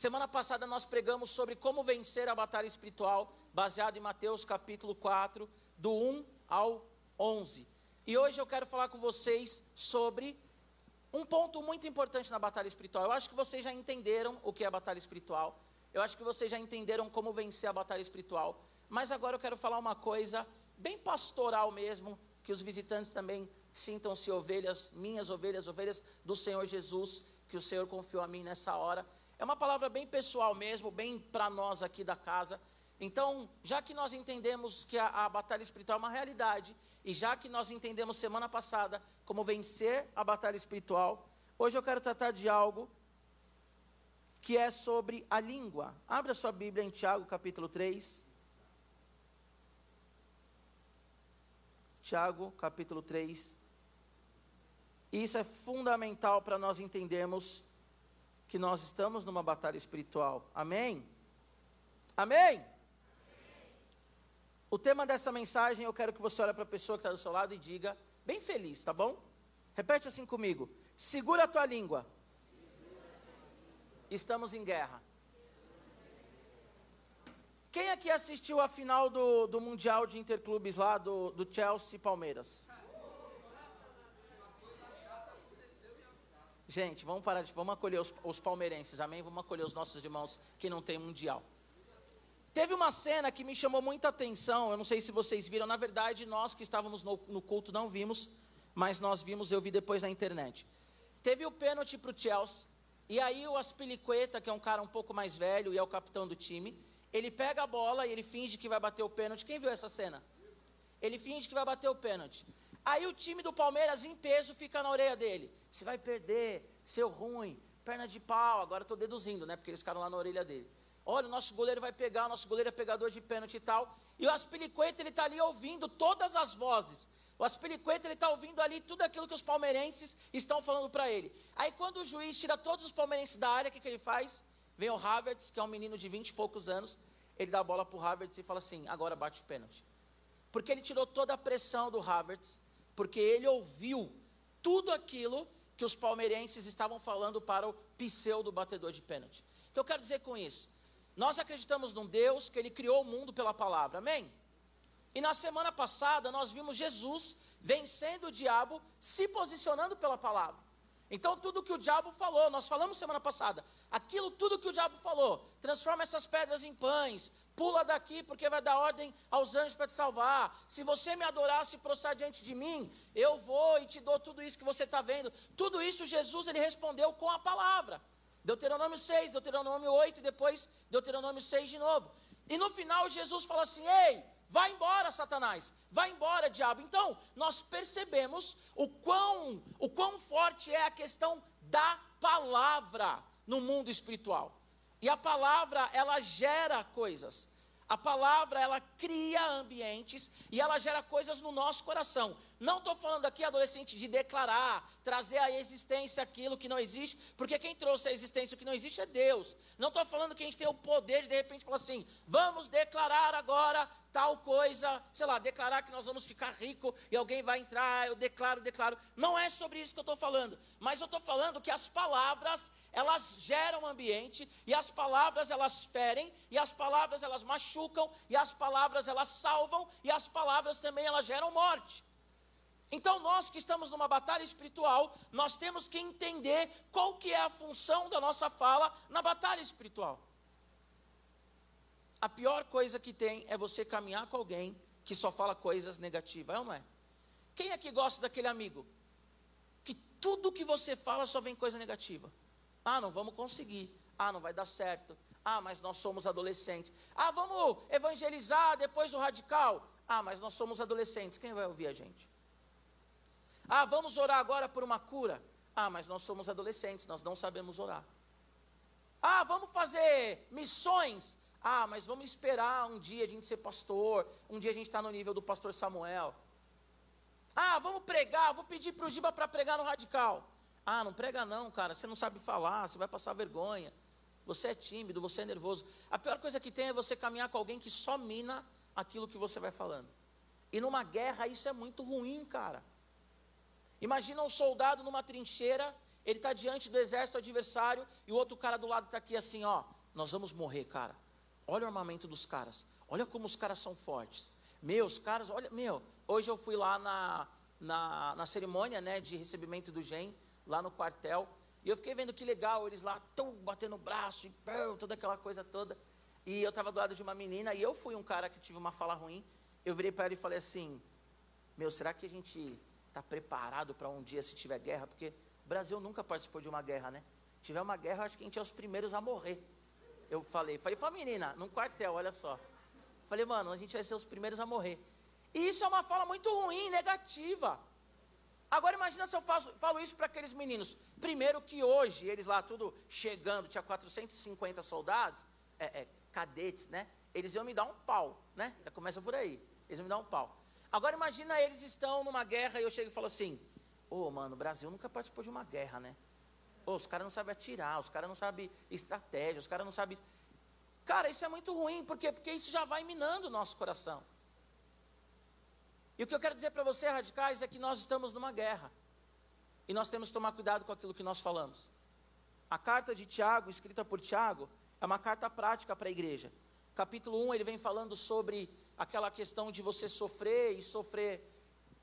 Semana passada nós pregamos sobre como vencer a batalha espiritual, baseado em Mateus capítulo 4, do 1 ao 11. E hoje eu quero falar com vocês sobre um ponto muito importante na batalha espiritual. Eu acho que vocês já entenderam o que é a batalha espiritual. Eu acho que vocês já entenderam como vencer a batalha espiritual. Mas agora eu quero falar uma coisa bem pastoral mesmo, que os visitantes também sintam-se ovelhas, minhas ovelhas, ovelhas do Senhor Jesus, que o Senhor confiou a mim nessa hora. É uma palavra bem pessoal mesmo, bem para nós aqui da casa. Então, já que nós entendemos que a, a, batalha espiritual é uma realidade, e já que nós entendemos semana passada como vencer a batalha espiritual, hoje eu quero tratar de algo que é sobre a língua. Abra sua Bíblia em Tiago capítulo 3. Tiago capítulo 3. Isso é fundamental para nós entendermos que nós estamos numa batalha espiritual. Amém? Amém? O tema dessa mensagem, eu quero que você olhe para a pessoa que está do seu lado e diga, bem feliz, tá bom? Repete assim comigo: segura a tua língua. Estamos em guerra. Quem aqui assistiu a final do, do Mundial de Interclubes lá do, do Chelsea e Palmeiras? Gente, vamos parar de. Vamos acolher os, os palmeirenses, amém? Vamos acolher os nossos irmãos que não tem mundial. Teve uma cena que me chamou muita atenção, eu não sei se vocês viram, na verdade, nós que estávamos no, no culto não vimos, mas nós vimos, eu vi depois na internet. Teve o pênalti para o Chelsea, e aí o Aspilicueta, que é um cara um pouco mais velho e é o capitão do time, ele pega a bola e ele finge que vai bater o pênalti. Quem viu essa cena? Ele finge que vai bater o pênalti. Aí o time do Palmeiras, em peso, fica na orelha dele. Você vai perder, seu ruim, perna de pau. Agora estou deduzindo, né? Porque eles ficaram lá na orelha dele. Olha, o nosso goleiro vai pegar, o nosso goleiro é pegador de pênalti e tal. E o Aspilicueta, ele está ali ouvindo todas as vozes. O Aspilicueta, ele está ouvindo ali tudo aquilo que os palmeirenses estão falando para ele. Aí quando o juiz tira todos os palmeirenses da área, o que, que ele faz? Vem o Havertz, que é um menino de 20 e poucos anos, ele dá a bola para o Havertz e fala assim, agora bate o pênalti. Porque ele tirou toda a pressão do Havertz, porque ele ouviu tudo aquilo que os palmeirenses estavam falando para o pseudo batedor de pênalti. O que eu quero dizer com isso? Nós acreditamos num Deus que ele criou o mundo pela palavra, amém? E na semana passada nós vimos Jesus vencendo o diabo, se posicionando pela palavra. Então tudo que o diabo falou, nós falamos semana passada, aquilo tudo que o diabo falou, transforma essas pedras em pães, pula daqui porque vai dar ordem aos anjos para te salvar. Se você me adorar, se prostrar diante de mim, eu vou e te dou tudo isso que você está vendo. Tudo isso Jesus ele respondeu com a palavra. Deuteronômio 6, Deuteronômio 8 e depois Deuteronômio 6 de novo. E no final Jesus fala assim: Ei, vai embora, Satanás, vai embora, diabo. Então, nós percebemos o quão, o quão forte é a questão da palavra no mundo espiritual. E a palavra, ela gera coisas. A palavra, ela cria ambientes e ela gera coisas no nosso coração. Não estou falando aqui, adolescente, de declarar, trazer à existência aquilo que não existe, porque quem trouxe à existência o que não existe é Deus. Não estou falando que a gente tem o poder de, de repente, falar assim: vamos declarar agora tal coisa, sei lá, declarar que nós vamos ficar rico e alguém vai entrar, eu declaro, declaro. Não é sobre isso que eu estou falando, mas eu estou falando que as palavras, elas geram ambiente, e as palavras elas ferem, e as palavras elas machucam, e as palavras elas salvam, e as palavras também elas geram morte. Então nós que estamos numa batalha espiritual, nós temos que entender qual que é a função da nossa fala na batalha espiritual. A pior coisa que tem é você caminhar com alguém que só fala coisas negativas, é ou não é? Quem é que gosta daquele amigo? Que tudo que você fala só vem coisa negativa. Ah, não vamos conseguir. Ah, não vai dar certo. Ah, mas nós somos adolescentes. Ah, vamos evangelizar depois do radical. Ah, mas nós somos adolescentes. Quem vai ouvir a gente? Ah, vamos orar agora por uma cura. Ah, mas nós somos adolescentes, nós não sabemos orar. Ah, vamos fazer missões. Ah, mas vamos esperar um dia a gente ser pastor, um dia a gente está no nível do pastor Samuel. Ah, vamos pregar, vou pedir para o Giba para pregar no radical. Ah, não prega não, cara, você não sabe falar, você vai passar vergonha. Você é tímido, você é nervoso. A pior coisa que tem é você caminhar com alguém que só mina aquilo que você vai falando. E numa guerra isso é muito ruim, cara. Imagina um soldado numa trincheira ele está diante do exército adversário e o outro cara do lado está aqui assim, ó, nós vamos morrer, cara. Olha o armamento dos caras. Olha como os caras são fortes. Meus caras, olha, meu, hoje eu fui lá na, na, na cerimônia, né, de recebimento do GEM, lá no quartel, e eu fiquei vendo que legal, eles lá tão batendo o braço e pão, toda aquela coisa toda. E eu estava do lado de uma menina e eu fui um cara que tive uma fala ruim. Eu virei para ela e falei assim: Meu, será que a gente está preparado para um dia se tiver guerra? Porque o Brasil nunca participou de uma guerra, né? Se tiver uma guerra, acho que a gente é os primeiros a morrer. Eu falei, falei para a menina, num quartel, olha só. Falei, mano, a gente vai ser os primeiros a morrer. E isso é uma fala muito ruim, negativa. Agora imagina se eu faço, falo isso para aqueles meninos. Primeiro que hoje, eles lá tudo chegando, tinha 450 soldados, é, é, cadetes, né? Eles iam me dar um pau, né? Já começa por aí. Eles iam me dar um pau. Agora imagina eles estão numa guerra e eu chego e falo assim: Ô, oh, mano, o Brasil nunca participou de uma guerra, né? Oh, os caras não sabem atirar, os caras não sabem estratégia, os caras não sabem. Cara, isso é muito ruim, por quê? Porque isso já vai minando o nosso coração. E o que eu quero dizer para você, radicais, é que nós estamos numa guerra. E nós temos que tomar cuidado com aquilo que nós falamos. A carta de Tiago, escrita por Tiago, é uma carta prática para a igreja. Capítulo 1, ele vem falando sobre aquela questão de você sofrer e sofrer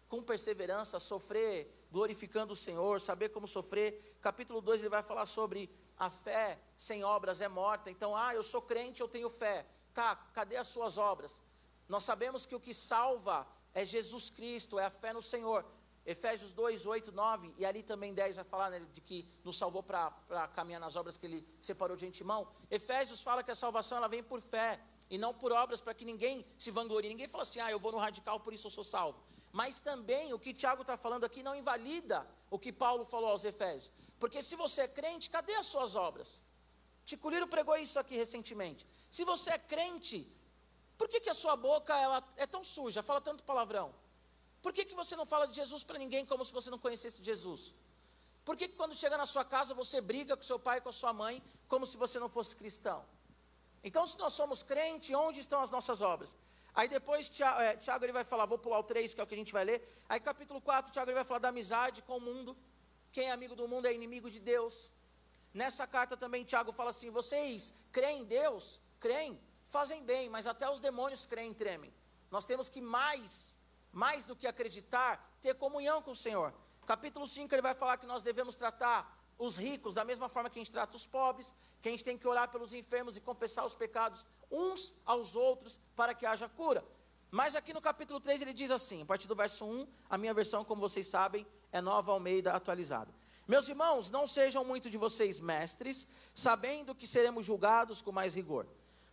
com perseverança, sofrer glorificando o Senhor, saber como sofrer. Capítulo 2, ele vai falar sobre a fé sem obras é morta. Então, ah, eu sou crente, eu tenho fé. Tá, cadê as suas obras? Nós sabemos que o que salva é Jesus Cristo, é a fé no Senhor. Efésios 2, 8, 9, e ali também 10 vai falar né, de que nos salvou para caminhar nas obras que ele separou de antemão. Efésios fala que a salvação ela vem por fé e não por obras para que ninguém se vanglorie. Ninguém fala assim, ah, eu vou no radical, por isso eu sou salvo. Mas também o que Tiago está falando aqui não invalida o que Paulo falou aos Efésios. Porque se você é crente, cadê as suas obras? Ticuliro pregou isso aqui recentemente. Se você é crente, por que, que a sua boca ela é tão suja, fala tanto palavrão? Por que, que você não fala de Jesus para ninguém como se você não conhecesse Jesus? Por que, que quando chega na sua casa você briga com seu pai e com a sua mãe como se você não fosse cristão? Então, se nós somos crente, onde estão as nossas obras? Aí depois Tiago, é, Tiago, ele vai falar, vou pular o 3, que é o que a gente vai ler. Aí capítulo 4, Tiago ele vai falar da amizade com o mundo. Quem é amigo do mundo é inimigo de Deus. Nessa carta também Tiago fala assim: vocês creem em Deus? Creem? fazem bem, mas até os demônios creem e tremem. Nós temos que mais, mais do que acreditar, ter comunhão com o Senhor. Capítulo 5 ele vai falar que nós devemos tratar os ricos da mesma forma que a gente trata os pobres, que a gente tem que orar pelos enfermos e confessar os pecados uns aos outros para que haja cura. Mas aqui no capítulo 3 ele diz assim, a partir do verso 1, a minha versão, como vocês sabem, é nova Almeida atualizada. Meus irmãos, não sejam muito de vocês mestres, sabendo que seremos julgados com mais rigor.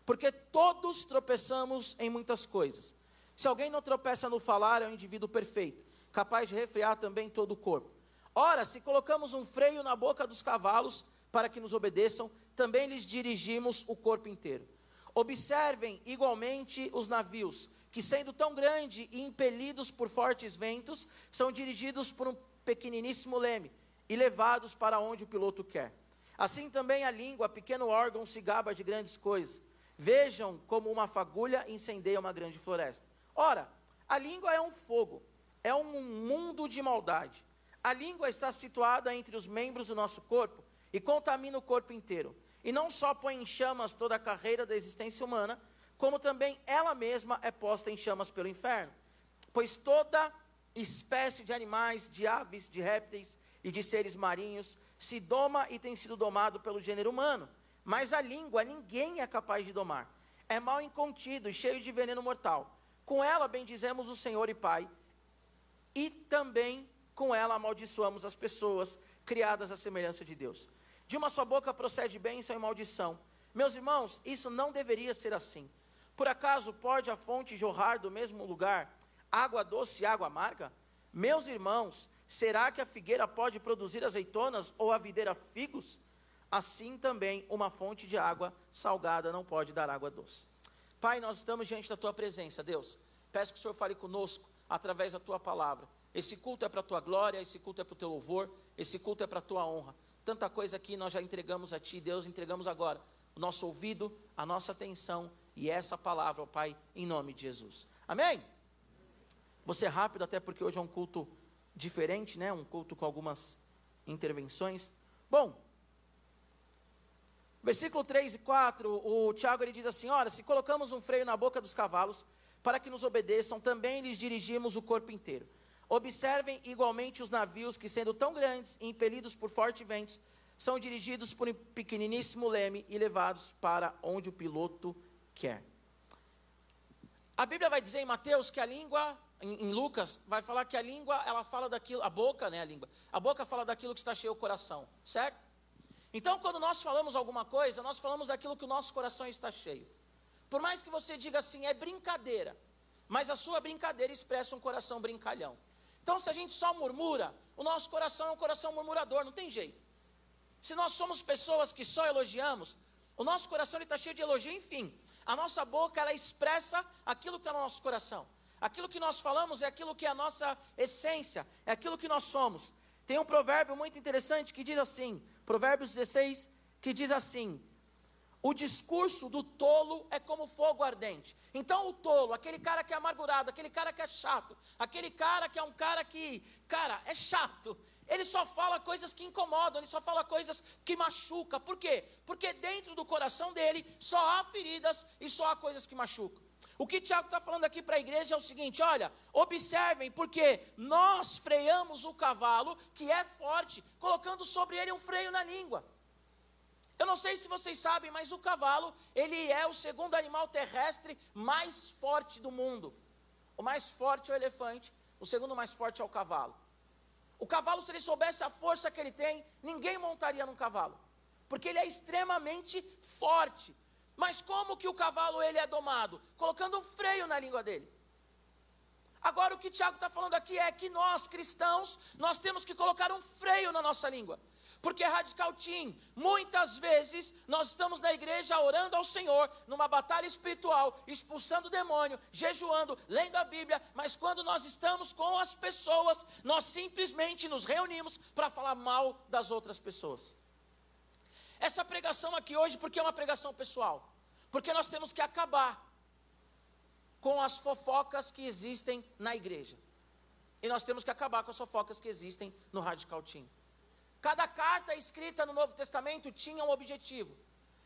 Porque todos tropeçamos em muitas coisas. Se alguém não tropeça no falar, é um indivíduo perfeito, capaz de refrear também todo o corpo. Ora, se colocamos um freio na boca dos cavalos para que nos obedeçam, também lhes dirigimos o corpo inteiro. Observem igualmente os navios, que sendo tão grande e impelidos por fortes ventos, são dirigidos por um pequeniníssimo leme e levados para onde o piloto quer. Assim também a língua, pequeno órgão, se gaba de grandes coisas. Vejam como uma fagulha incendeia uma grande floresta. Ora, a língua é um fogo, é um mundo de maldade. A língua está situada entre os membros do nosso corpo e contamina o corpo inteiro. E não só põe em chamas toda a carreira da existência humana, como também ela mesma é posta em chamas pelo inferno. Pois toda espécie de animais, de aves, de répteis e de seres marinhos se doma e tem sido domado pelo gênero humano mas a língua ninguém é capaz de domar. É mal incontido e cheio de veneno mortal. Com ela bendizemos o Senhor e Pai, e também com ela amaldiçoamos as pessoas criadas à semelhança de Deus. De uma só boca procede bênção e maldição. Meus irmãos, isso não deveria ser assim. Por acaso pode a fonte jorrar do mesmo lugar água doce e água amarga? Meus irmãos, será que a figueira pode produzir azeitonas ou a videira figos? assim também uma fonte de água salgada não pode dar água doce. Pai, nós estamos diante da tua presença, Deus. Peço que o Senhor fale conosco através da tua palavra. Esse culto é para a tua glória, esse culto é para o teu louvor, esse culto é para a tua honra. Tanta coisa aqui nós já entregamos a ti, Deus, entregamos agora o nosso ouvido, a nossa atenção e essa palavra, ó Pai, em nome de Jesus. Amém? Você é rápido, até porque hoje é um culto diferente, né? Um culto com algumas intervenções. Bom, versículo 3 e 4, o Tiago ele diz assim: Olha, se colocamos um freio na boca dos cavalos para que nos obedeçam, também lhes dirigimos o corpo inteiro. Observem igualmente os navios que, sendo tão grandes e impelidos por fortes ventos, são dirigidos por um pequeniníssimo leme e levados para onde o piloto quer. A Bíblia vai dizer em Mateus que a língua, em, Lucas, vai falar que a língua, ela fala daquilo, a boca, né, a língua, a boca fala daquilo que está cheio o coração, certo? Então, quando nós falamos alguma coisa, nós falamos daquilo que o nosso coração está cheio. Por mais que você diga assim, é brincadeira, mas a sua brincadeira expressa um coração brincalhão. Então, se a gente só murmura, o nosso coração é um coração murmurador, não tem jeito. Se nós somos pessoas que só elogiamos, o nosso coração está cheio de elogio, enfim. A nossa boca, ela expressa aquilo que está no nosso coração. Aquilo que nós falamos é aquilo que é a nossa essência, é aquilo que nós somos. Tem um provérbio muito interessante que diz assim, Provérbios 16, que diz assim: o discurso do tolo é como fogo ardente. Então, o tolo, aquele cara que é amargurado, aquele cara que é chato, aquele cara que é um cara que, cara, é chato, ele só fala coisas que incomodam, ele só fala coisas que machucam. Por quê? Porque dentro do coração dele só há feridas e só há coisas que machucam. O que Tiago está falando aqui para a igreja é o seguinte: olha, observem, porque nós freamos o cavalo, que é forte, colocando sobre ele um freio na língua. Eu não sei se vocês sabem, mas o cavalo, ele é o segundo animal terrestre mais forte do mundo. O mais forte é o elefante, o segundo mais forte é o cavalo. O cavalo, se ele soubesse a força que ele tem, ninguém montaria num cavalo, porque ele é extremamente forte. Mas como que o cavalo ele é domado? Colocando um freio na língua dele. Agora o que Tiago está falando aqui é que nós cristãos nós temos que colocar um freio na nossa língua. Porque Radical Team, muitas vezes nós estamos na igreja orando ao Senhor, numa batalha espiritual, expulsando o demônio, jejuando, lendo a Bíblia, mas quando nós estamos com as pessoas, nós simplesmente nos reunimos para falar mal das outras pessoas. Essa pregação aqui hoje, porque é uma pregação pessoal? Porque nós temos que acabar com as fofocas que existem na igreja. E nós temos que acabar com as fofocas que existem no Radical Team. Cada carta escrita no Novo Testamento tinha um objetivo.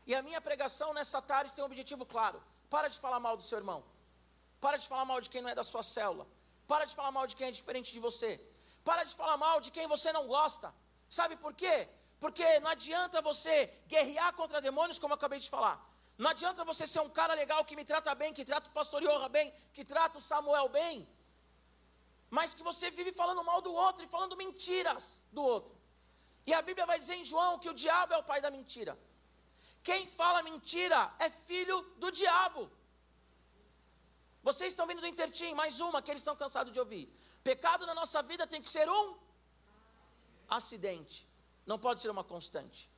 E a minha pregação nessa tarde tem um objetivo claro. Para de falar mal do seu irmão. Para de falar mal de quem não é da sua célula. Para de falar mal de quem é diferente de você. Para de falar mal de quem você não gosta. Sabe por quê? Porque não adianta você guerrear contra demônios, como eu acabei de falar. Não adianta você ser um cara legal que me trata bem, que trata o pastor Iorra bem, que trata o Samuel bem. Mas que você vive falando mal do outro e falando mentiras do outro. E a Bíblia vai dizer em João que o diabo é o pai da mentira. Quem fala mentira é filho do diabo. Vocês estão vindo do Intertim, mais uma que eles estão cansados de ouvir. Pecado na nossa vida tem que ser um acidente, não pode ser uma constante.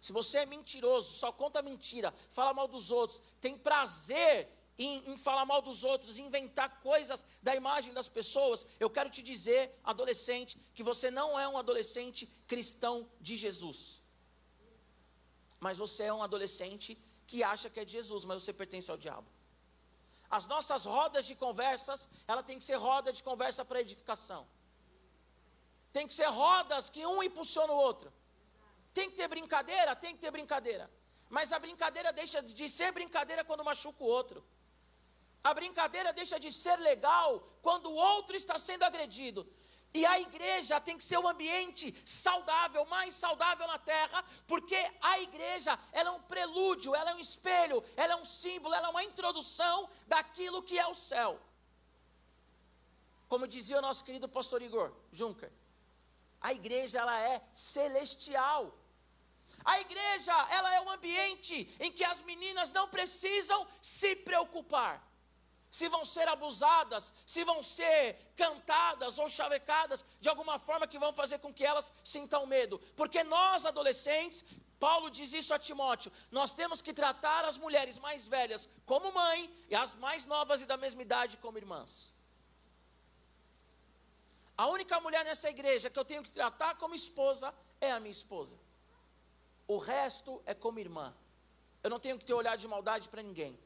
Se você é mentiroso, só conta mentira, fala mal dos outros, tem prazer em, em, falar mal dos outros, inventar coisas da imagem das pessoas, eu quero te dizer, adolescente, que você não é um adolescente cristão de Jesus. Mas você é um adolescente que acha que é de Jesus, mas você pertence ao diabo. As nossas rodas de conversas, ela tem que ser roda de conversa para edificação. Tem que ser rodas que um impulsiona o outro. Tem que ter brincadeira, tem que ter brincadeira. Mas a brincadeira deixa de ser brincadeira quando machuca o outro. A brincadeira deixa de ser legal quando o outro está sendo agredido. E a igreja tem que ser um ambiente saudável, mais saudável na terra, porque a igreja ela é um prelúdio, ela é um espelho, ela é um símbolo, ela é uma introdução daquilo que é o céu. Como dizia o nosso querido pastor Igor Juncker, a igreja ela é celestial. A igreja ela é um ambiente em que as meninas não precisam se preocupar se vão ser abusadas, se vão ser cantadas ou chavecadas de alguma forma que vão fazer com que elas sintam medo. Porque nós, adolescentes, Paulo diz isso a Timóteo: nós temos que tratar as mulheres mais velhas como mãe e as mais novas e da mesma idade como irmãs. A única mulher nessa igreja que eu tenho que tratar como esposa é a minha esposa. O resto é como irmã. Eu não tenho que ter olhar de maldade para ninguém.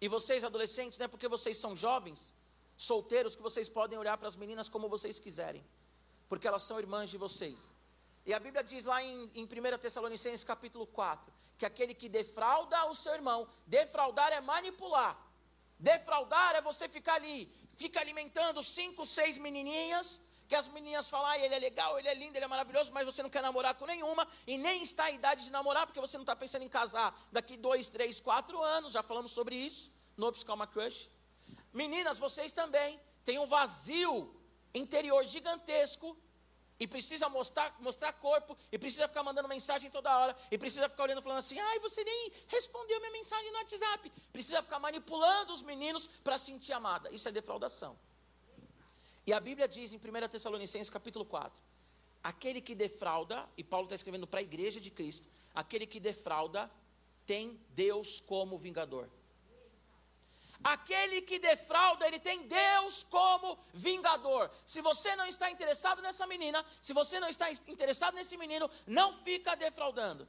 E vocês, adolescentes, não é porque vocês são jovens, solteiros, que vocês podem olhar para as meninas como vocês quiserem, porque elas são irmãs de vocês. E a Bíblia diz lá em, em 1 Tessalonicenses capítulo 4, que aquele que defrauda o seu irmão, defraudar é manipular. Defraudar é você ficar ali, fica alimentando cinco, seis menininhas, que as menininhas falam, ah, ele é legal, ele é lindo, ele é maravilhoso, mas você não quer namorar com nenhuma, e nem está a idade de namorar, porque você não está pensando em casar daqui dois, três, quatro anos, já falamos sobre isso, no Psicoma Crush. Meninas, vocês também têm um vazio interior gigantesco, e precisa mostrar, mostrar corpo, e precisa ficar mandando mensagem toda hora, e precisa ficar olhando falando assim, ai, você nem respondeu minha mensagem no WhatsApp. Precisa ficar manipulando os meninos para sentir amada. Isso é defraudação. E a Bíblia diz em 1 Tessalonicenses capítulo 4, aquele que defrauda, e Paulo está escrevendo para a igreja de Cristo, aquele que defrauda tem Deus como vingador. Aquele que defrauda, ele tem Deus como vingador. Se você não está interessado nessa menina, se você não está interessado nesse menino, não fica defraudando.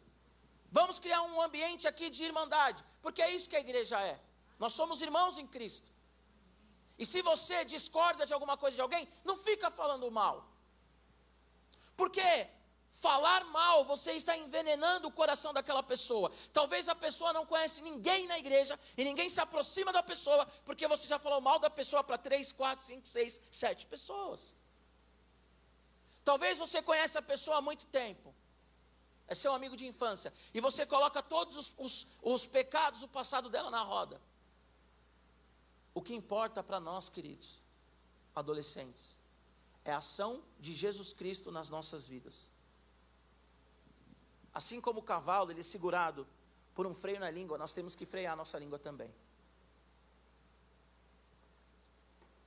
Vamos criar um ambiente aqui de irmandade, porque é isso que a igreja é. Nós somos irmãos em Cristo. E se você discorda de alguma coisa de alguém, não fica falando mal. Porque falar mal, você está envenenando o coração daquela pessoa. Talvez a pessoa não conhece ninguém na igreja e ninguém se aproxima da pessoa porque você já falou mal da pessoa para três, quatro, cinco, seis, sete pessoas. Talvez você conhece a pessoa há muito tempo. É seu amigo de infância. E você coloca todos os, os, os pecados, o passado dela na roda. O que importa para nós, queridos, adolescentes, é a ação de Jesus Cristo nas nossas vidas. Assim como o cavalo, ele é segurado por um freio na língua, nós temos que frear a nossa língua também.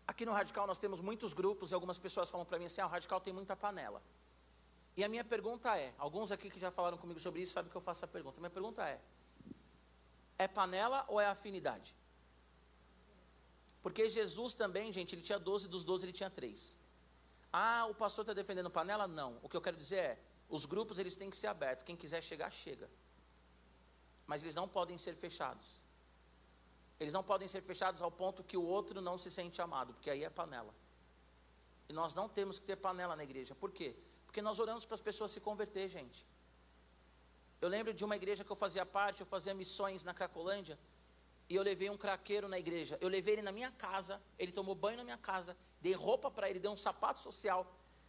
Aqui no Radical nós temos muitos grupos e algumas pessoas falam para mim assim: ah, o Radical tem muita panela. E a minha pergunta é: alguns aqui que já falaram comigo sobre isso sabem que eu faço a pergunta. A minha pergunta é: é panela ou é afinidade? Porque Jesus também, gente, ele tinha 12, dos 12 ele tinha 3. Ah, o pastor está defendendo panela? Não. O que eu quero dizer é, os grupos eles têm que ser abertos. Quem quiser chegar, chega. Mas eles não podem ser fechados. Eles não podem ser fechados ao ponto que o outro não se sente amado, porque aí é panela. E nós não temos que ter panela na igreja. Por quê? Porque nós oramos para as pessoas se converter, gente. Eu lembro de uma igreja que eu fazia parte, eu fazia missões na Cracolândia e eu levei um craqueiro na igreja. Eu levei ele na minha casa, ele tomou banho na minha casa, dei roupa para ele, dei um sapato social,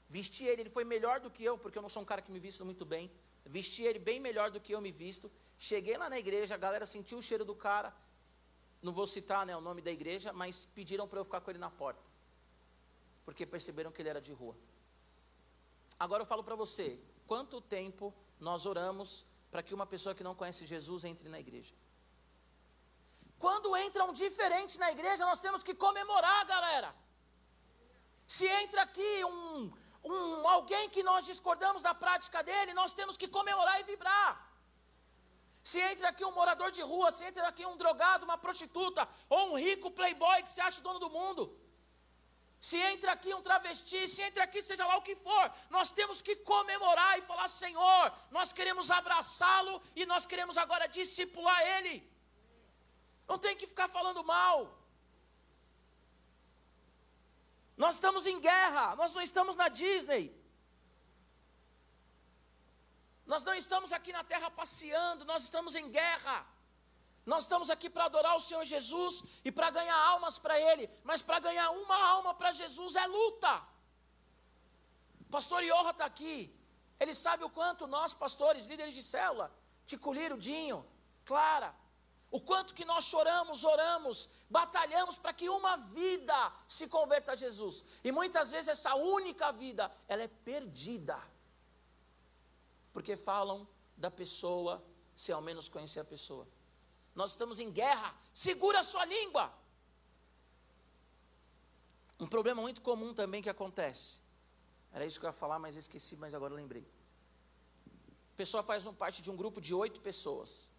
vesti ele, ele foi melhor do que eu, porque eu não sou um cara que me visto muito bem. Vesti ele bem melhor do que eu me visto. Cheguei lá na igreja, a galera sentiu o cheiro do cara. Não vou citar né, o nome da igreja, mas pediram para eu ficar com ele na porta. Porque perceberam que ele era de rua. Agora eu falo para você, quanto tempo nós oramos para que uma pessoa que não conhece Jesus entre na igreja? Quando entra um diferente na igreja, nós temos que comemorar, galera. Se entra aqui um, um alguém que nós discordamos da prática dele, nós temos que comemorar e vibrar. Se entra aqui um morador de rua, se entra aqui um drogado, uma prostituta, ou um rico playboy que se acha o dono do mundo. Se entra aqui um travesti, se entra aqui seja lá o que for, nós temos que comemorar e falar: Senhor, nós queremos abraçá-lo e nós queremos agora discipular ele. Não tem que ficar falando mal. Nós estamos em guerra, nós não estamos na Disney. Nós não estamos aqui na terra passeando, nós estamos em guerra. Nós estamos aqui para adorar o Senhor Jesus e para ganhar almas para Ele, mas para ganhar uma alma para Jesus é luta. Pastor Iorra está aqui, ele sabe o quanto nós, pastores, líderes de célula, Ticuliro, Dinho, Clara, o quanto que nós choramos, oramos, batalhamos para que uma vida se converta a Jesus. E muitas vezes essa única vida, ela é perdida. Porque falam da pessoa sem ao menos conhecer a pessoa. Nós estamos em guerra, segura a sua língua. Um problema muito comum também que acontece. Era isso que eu ia falar, mas esqueci, mas agora lembrei. A pessoa faz um parte de um grupo de oito pessoas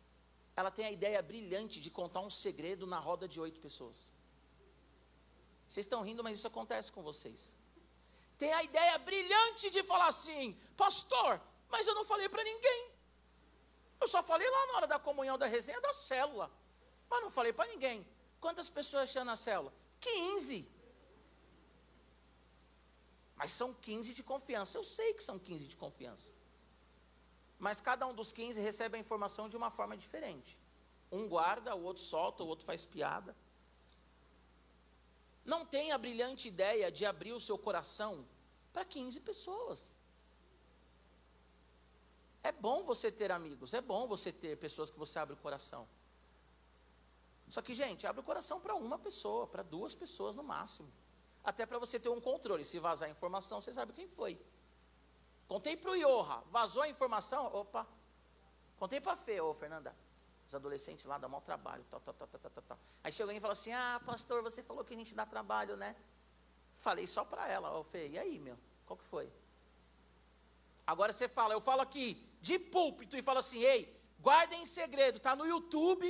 ela tem a ideia brilhante de contar um segredo na roda de oito pessoas. Vocês estão rindo, mas isso acontece com vocês. Tem a ideia brilhante de falar assim, pastor, mas eu não falei para ninguém. Eu só falei lá na hora da comunhão da resenha da célula. Mas não falei para ninguém. Quantas pessoas tinha na célula? 15. Mas são 15 de confiança. Eu sei que são 15 de confiança. Mas cada um dos 15 recebe a informação de uma forma diferente. Um guarda, o outro solta, o outro faz piada. Não tem a brilhante ideia de abrir o seu coração para 15 pessoas. É bom você ter amigos, é bom você ter pessoas que você abre o coração. Só que, gente, abre o coração para uma pessoa, para duas pessoas no máximo. Até para você ter um controle. Se vazar a informação, você sabe quem foi. Contei para o Iorra, vazou a informação, opa. Contei para a Fê, ô Fernanda, os adolescentes lá dão mau trabalho, tal, tal, tal, tal, tal, tal. Aí chegou alguém e falou assim, ah, pastor, você falou que a gente dá trabalho, né? Falei só para ela, ô Fê, e aí, meu, qual que foi? Agora você fala, eu falo aqui de púlpito e falo assim, ei, guardem em segredo, tá no YouTube,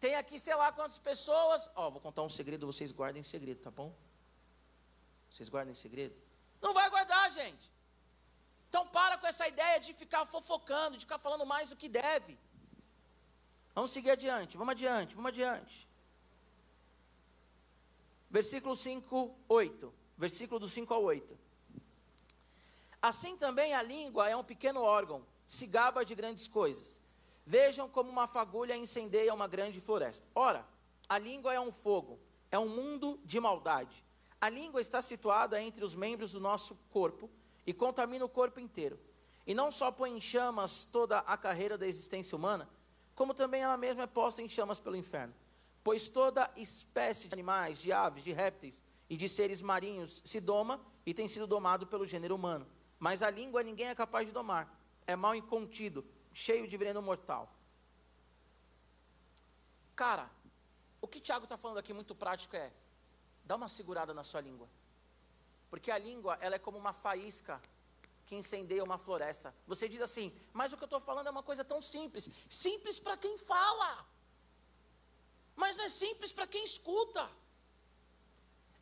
tem aqui sei lá quantas pessoas, ó, vou contar um segredo, vocês guardem em segredo, tá bom? Vocês guardem em segredo? Não vai guardar, gente. Então para com essa ideia de ficar fofocando, de ficar falando mais do que deve. Vamos seguir adiante, vamos adiante, vamos adiante. Versículo 5, 8. Versículo do 5 ao 8. Assim também a língua é um pequeno órgão, se gaba de grandes coisas. Vejam como uma fagulha incendeia uma grande floresta. Ora, a língua é um fogo, é um mundo de maldade. A língua está situada entre os membros do nosso corpo e contamina o corpo inteiro. E não só põe em chamas toda a carreira da existência humana, como também ela mesma é posta em chamas pelo inferno. Pois toda espécie de animais, de aves, de répteis e de seres marinhos se doma e tem sido domado pelo gênero humano. Mas a língua ninguém é capaz de domar. É mal incontido, cheio de veneno mortal. Cara, o que Tiago está falando aqui muito prático é: Dá uma segurada na sua língua. Porque a língua, ela é como uma faísca que incendeia uma floresta. Você diz assim, mas o que eu estou falando é uma coisa tão simples. Simples para quem fala. Mas não é simples para quem escuta.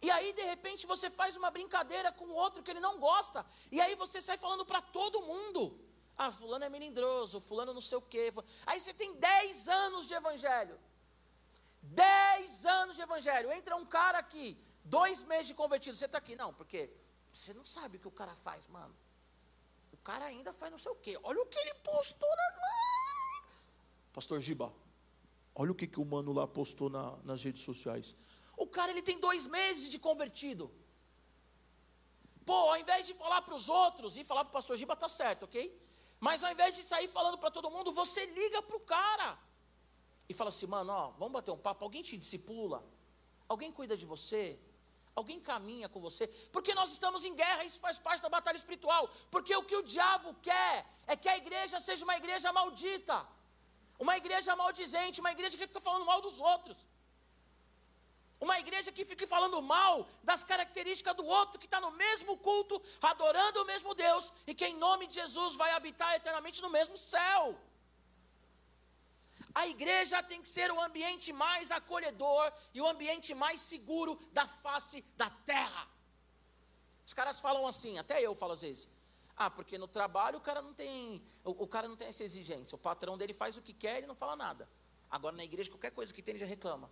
E aí, de repente, você faz uma brincadeira com o outro que ele não gosta. E aí você sai falando para todo mundo. Ah, fulano é melindroso, fulano não sei o quê. Aí você tem 10 anos de evangelho. Dez anos de evangelho. Entra um cara aqui, dois meses de convertido. Você está aqui, não, porque você não sabe o que o cara faz, mano. O cara ainda faz não sei o quê. Olha o que ele postou na. Pastor Giba, olha o que, que o mano lá postou na, nas redes sociais. O cara ele tem dois meses de convertido. Pô, ao invés de falar para os outros e falar para o pastor Giba, tá certo, ok? Mas ao invés de sair falando para todo mundo, você liga para o cara e fala assim, mano, ó, vamos bater um papo, alguém te discipula, alguém cuida de você, alguém caminha com você, porque nós estamos em guerra, isso faz parte da batalha espiritual, porque o que o diabo quer é que a igreja seja uma igreja maldita, uma igreja maldizente, uma igreja que fica falando mal dos outros. Uma igreja que fique falando mal das características do outro, que está no mesmo culto, adorando o mesmo Deus, e que em nome de Jesus vai habitar eternamente no mesmo céu. A igreja tem que ser o ambiente mais acolhedor e o ambiente mais seguro da face da terra. Os caras falam assim, até eu falo às vezes. Ah, porque no trabalho o cara não tem, o, o cara não tem essa exigência. O patrão dele faz o que quer e não fala nada. Agora na igreja qualquer coisa que tem ele já reclama.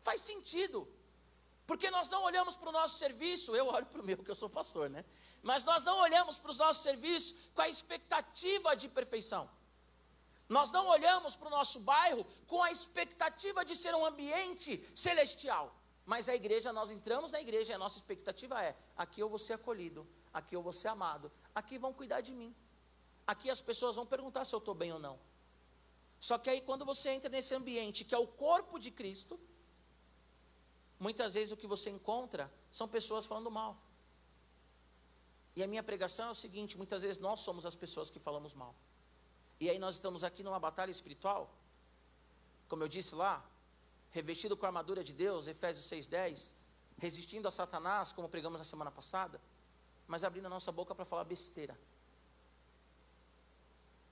Faz sentido. Porque nós não olhamos para o nosso serviço, eu olho para o meu, que eu sou pastor, né? Mas nós não olhamos para os nossos serviços com a expectativa de perfeição. Nós não olhamos para o nosso bairro com a expectativa de ser um ambiente celestial. Mas a igreja, nós entramos na igreja e a nossa expectativa é: aqui eu vou ser acolhido, aqui eu vou ser amado, aqui vão cuidar de mim. Aqui as pessoas vão perguntar se eu estou bem ou não. Só que aí, quando você entra nesse ambiente que é o corpo de Cristo, muitas vezes o que você encontra são pessoas falando mal. E a minha pregação é o seguinte: muitas vezes nós somos as pessoas que falamos mal. E aí nós estamos aqui numa batalha espiritual, como eu disse lá, revestido com a armadura de Deus, Efésios 6:10, resistindo a Satanás, como pregamos na semana passada, mas abrindo a nossa boca para falar besteira.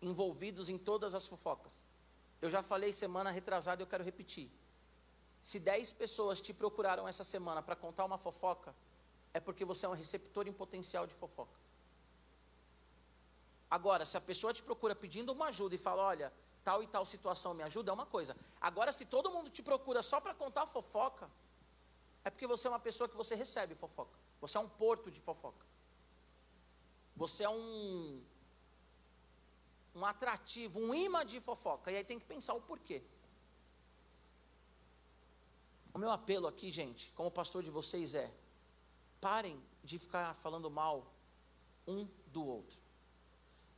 Envolvidos em todas as fofocas. Eu já falei semana retrasada eu quero repetir. Se 10 pessoas te procuraram essa semana para contar uma fofoca, é porque você é um receptor em potencial de fofoca. Agora, se a pessoa te procura pedindo uma ajuda e fala, olha, tal e tal situação me ajuda, é uma coisa. Agora, se todo mundo te procura só para contar fofoca, é porque você é uma pessoa que você recebe fofoca. Você é um porto de fofoca. Você é um um atrativo, um imã de fofoca. E aí tem que pensar o porquê. O meu apelo aqui, gente, como pastor de vocês é: parem de ficar falando mal um do outro.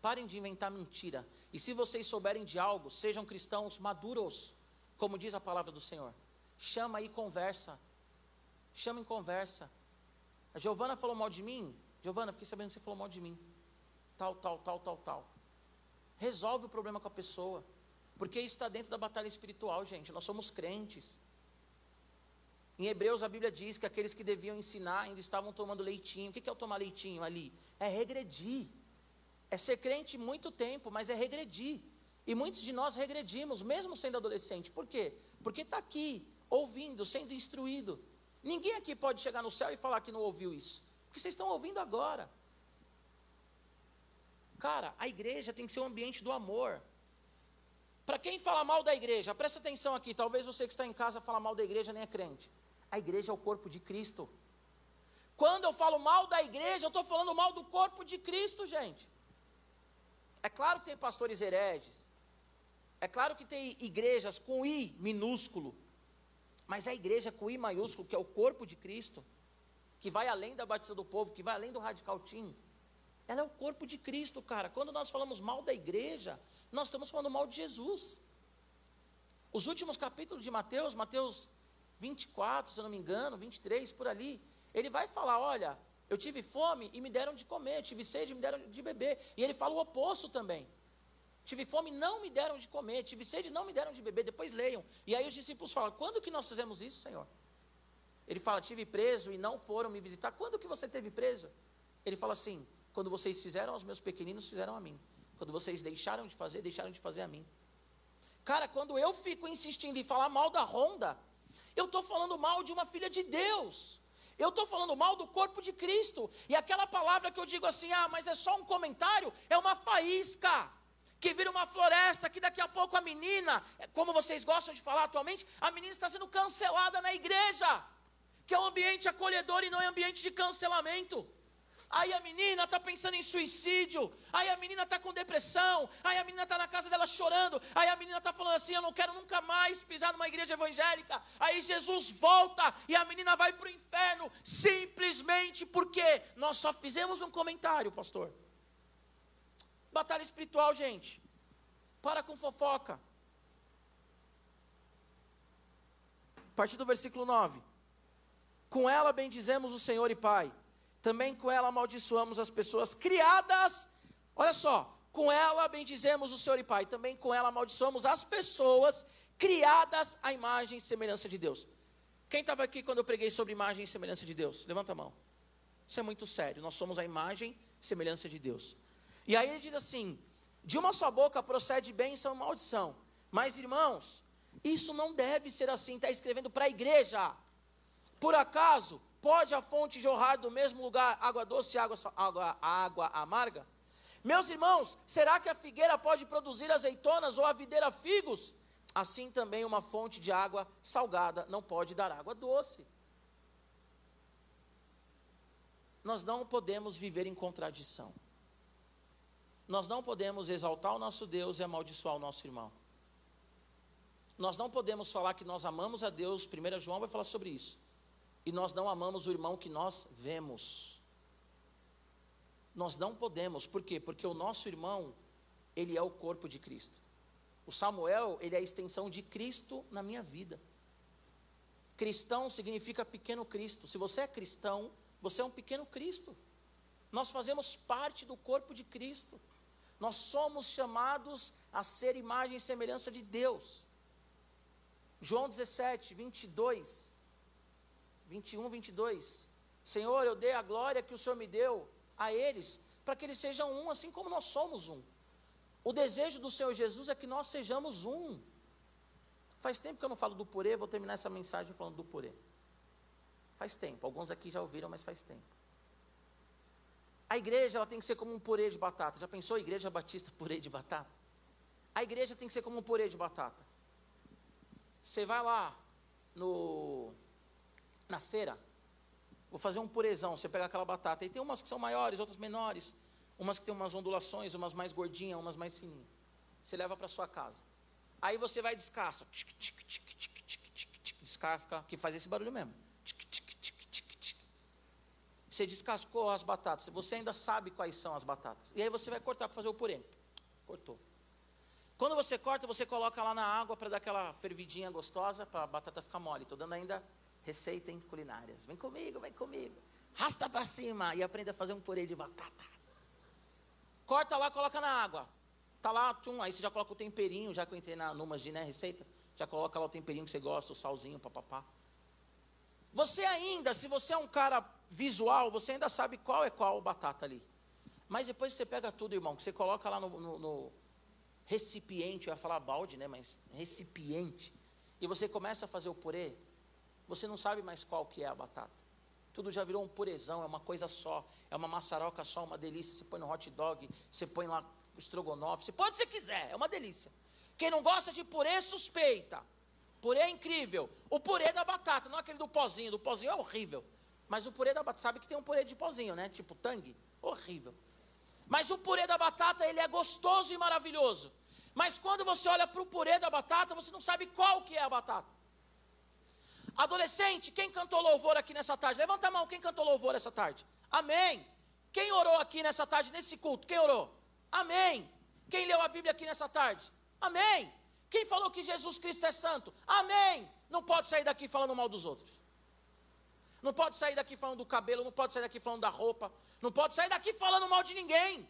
Parem de inventar mentira. E se vocês souberem de algo, sejam cristãos maduros, como diz a palavra do Senhor. Chama e conversa. Chama em conversa. A Giovana falou mal de mim. Giovana, fiquei sabendo que você falou mal de mim. Tal, tal, tal, tal, tal. Resolve o problema com a pessoa. Porque isso está dentro da batalha espiritual, gente. Nós somos crentes. Em Hebreus a Bíblia diz que aqueles que deviam ensinar ainda estavam tomando leitinho. O que é o tomar leitinho ali? É regredir. É ser crente muito tempo, mas é regredir. E muitos de nós regredimos, mesmo sendo adolescente. Por quê? Porque está aqui, ouvindo, sendo instruído. Ninguém aqui pode chegar no céu e falar que não ouviu isso. Porque vocês estão ouvindo agora. Cara, a igreja tem que ser um ambiente do amor. Para quem fala mal da igreja, presta atenção aqui. Talvez você que está em casa fala mal da igreja nem é crente. A igreja é o corpo de Cristo. Quando eu falo mal da igreja, eu estou falando mal do corpo de Cristo, gente. É claro que tem pastores hereges. É claro que tem igrejas com I minúsculo. Mas a igreja com I maiúsculo, que é o corpo de Cristo, que vai além da batista do povo, que vai além do radical team, ela é o corpo de Cristo, cara. Quando nós falamos mal da igreja, nós estamos falando mal de Jesus. Os últimos capítulos de Mateus, Mateus 24, se eu não me engano, 23, por ali, ele vai falar: olha, eu tive fome e me deram de comer, tive sede e me deram de beber. E ele fala o oposto também. Tive fome e não me deram de comer, tive sede e não me deram de beber. Depois leiam. E aí os discípulos falam: quando que nós fizemos isso, Senhor? Ele fala: tive preso e não foram me visitar. Quando que você teve preso? Ele fala assim: quando vocês fizeram aos meus pequeninos, fizeram a mim. Quando vocês deixaram de fazer, deixaram de fazer a mim. Cara, quando eu fico insistindo em falar mal da Honda, eu estou falando mal de uma filha de Deus. Eu estou falando mal do corpo de Cristo. E aquela palavra que eu digo assim, ah, mas é só um comentário, é uma faísca. Que vira uma floresta, que daqui a pouco a menina, como vocês gostam de falar atualmente, a menina está sendo cancelada na igreja. Que é um ambiente acolhedor e não é ambiente de cancelamento. Aí a menina está pensando em suicídio. Aí a menina está com depressão. Aí a menina está na casa dela chorando. Aí a menina está falando assim: Eu não quero nunca mais pisar numa igreja evangélica. Aí Jesus volta e a menina vai para o inferno. Simplesmente porque nós só fizemos um comentário, pastor. Batalha espiritual, gente. Para com fofoca. A partir do versículo 9. Com ela bendizemos o Senhor e Pai também com ela amaldiçoamos as pessoas criadas. Olha só, com ela bendizemos o Senhor e Pai. Também com ela amaldiçoamos as pessoas criadas à imagem e semelhança de Deus. Quem estava aqui quando eu preguei sobre imagem e semelhança de Deus? Levanta a mão. Isso é muito sério. Nós somos a imagem e semelhança de Deus. E aí ele diz assim: de uma só boca procede bênção e maldição. Mas, irmãos, isso não deve ser assim. Está escrevendo para a igreja. Por acaso, Pode a fonte jorrar do mesmo lugar água doce e água, água, água amarga? Meus irmãos, será que a figueira pode produzir azeitonas ou a videira figos? Assim também uma fonte de água salgada não pode dar água doce. Nós não podemos viver em contradição. Nós não podemos exaltar o nosso Deus e amaldiçoar o nosso irmão. Nós não podemos falar que nós amamos a Deus, 1 João vai falar sobre isso e nós não amamos o irmão que nós vemos. Nós não podemos, por quê? Porque o nosso irmão, ele é o corpo de Cristo. O Samuel, ele é a extensão de Cristo na minha vida. Cristão significa pequeno Cristo. Se você é cristão, você é um pequeno Cristo. Nós fazemos parte do corpo de Cristo. Nós somos chamados a ser imagem e semelhança de Deus. João 17, 22. 21, 22. Senhor, eu dei a glória que o Senhor me deu a eles, para que eles sejam um, assim como nós somos um. O desejo do Senhor Jesus é que nós sejamos um. Faz tempo que eu não falo do purê, vou terminar essa mensagem falando do purê. Faz tempo, alguns aqui já ouviram, mas faz tempo. A igreja ela tem que ser como um purê de batata. Já pensou igreja batista purê de batata? A igreja tem que ser como um purê de batata. Você vai lá no na feira, vou fazer um purezão, você pega aquela batata, e tem umas que são maiores, outras menores. Umas que tem umas ondulações, umas mais gordinhas, umas mais fininhas. Você leva para sua casa. Aí você vai e descasca. Descasca, que faz esse barulho mesmo. Você descascou as batatas. Você ainda sabe quais são as batatas. E aí você vai cortar para fazer o purê. Cortou. Quando você corta, você coloca lá na água para dar aquela fervidinha gostosa, para a batata ficar mole. Estou dando ainda receita em culinárias. Vem comigo, vem comigo. Rasta para cima e aprenda a fazer um purê de batatas. Corta lá, coloca na água. Tá lá, tchum, aí você já coloca o temperinho, já que eu entrei na numas de né, receita, já coloca lá o temperinho que você gosta, o salzinho, papapá. Você ainda, se você é um cara visual, você ainda sabe qual é qual batata ali. Mas depois você pega tudo, irmão, que você coloca lá no, no, no recipiente, eu ia falar balde, né, mas recipiente, e você começa a fazer o purê, você não sabe mais qual que é a batata. Tudo já virou um purezão, é uma coisa só, é uma maçaroca só, uma delícia. Você põe no hot dog, você põe lá estrogonofe, você pode se quiser, é uma delícia. Quem não gosta de purê, suspeita. Purê é incrível. O purê da batata, não aquele do pozinho, do pozinho é horrível. Mas o purê da batata, sabe que tem um purê de pozinho, né? Tipo tangue, horrível. Mas o purê da batata, ele é gostoso e maravilhoso. Mas quando você olha para o purê da batata, você não sabe qual que é a batata. Adolescente, quem cantou louvor aqui nessa tarde? Levanta a mão, quem cantou louvor essa tarde? Amém. Quem orou aqui nessa tarde, nesse culto? Quem orou? Amém. Quem leu a Bíblia aqui nessa tarde? Amém. Quem falou que Jesus Cristo é santo? Amém. Não pode sair daqui falando mal dos outros. Não pode sair daqui falando do cabelo, não pode sair daqui falando da roupa, não pode sair daqui falando mal de ninguém.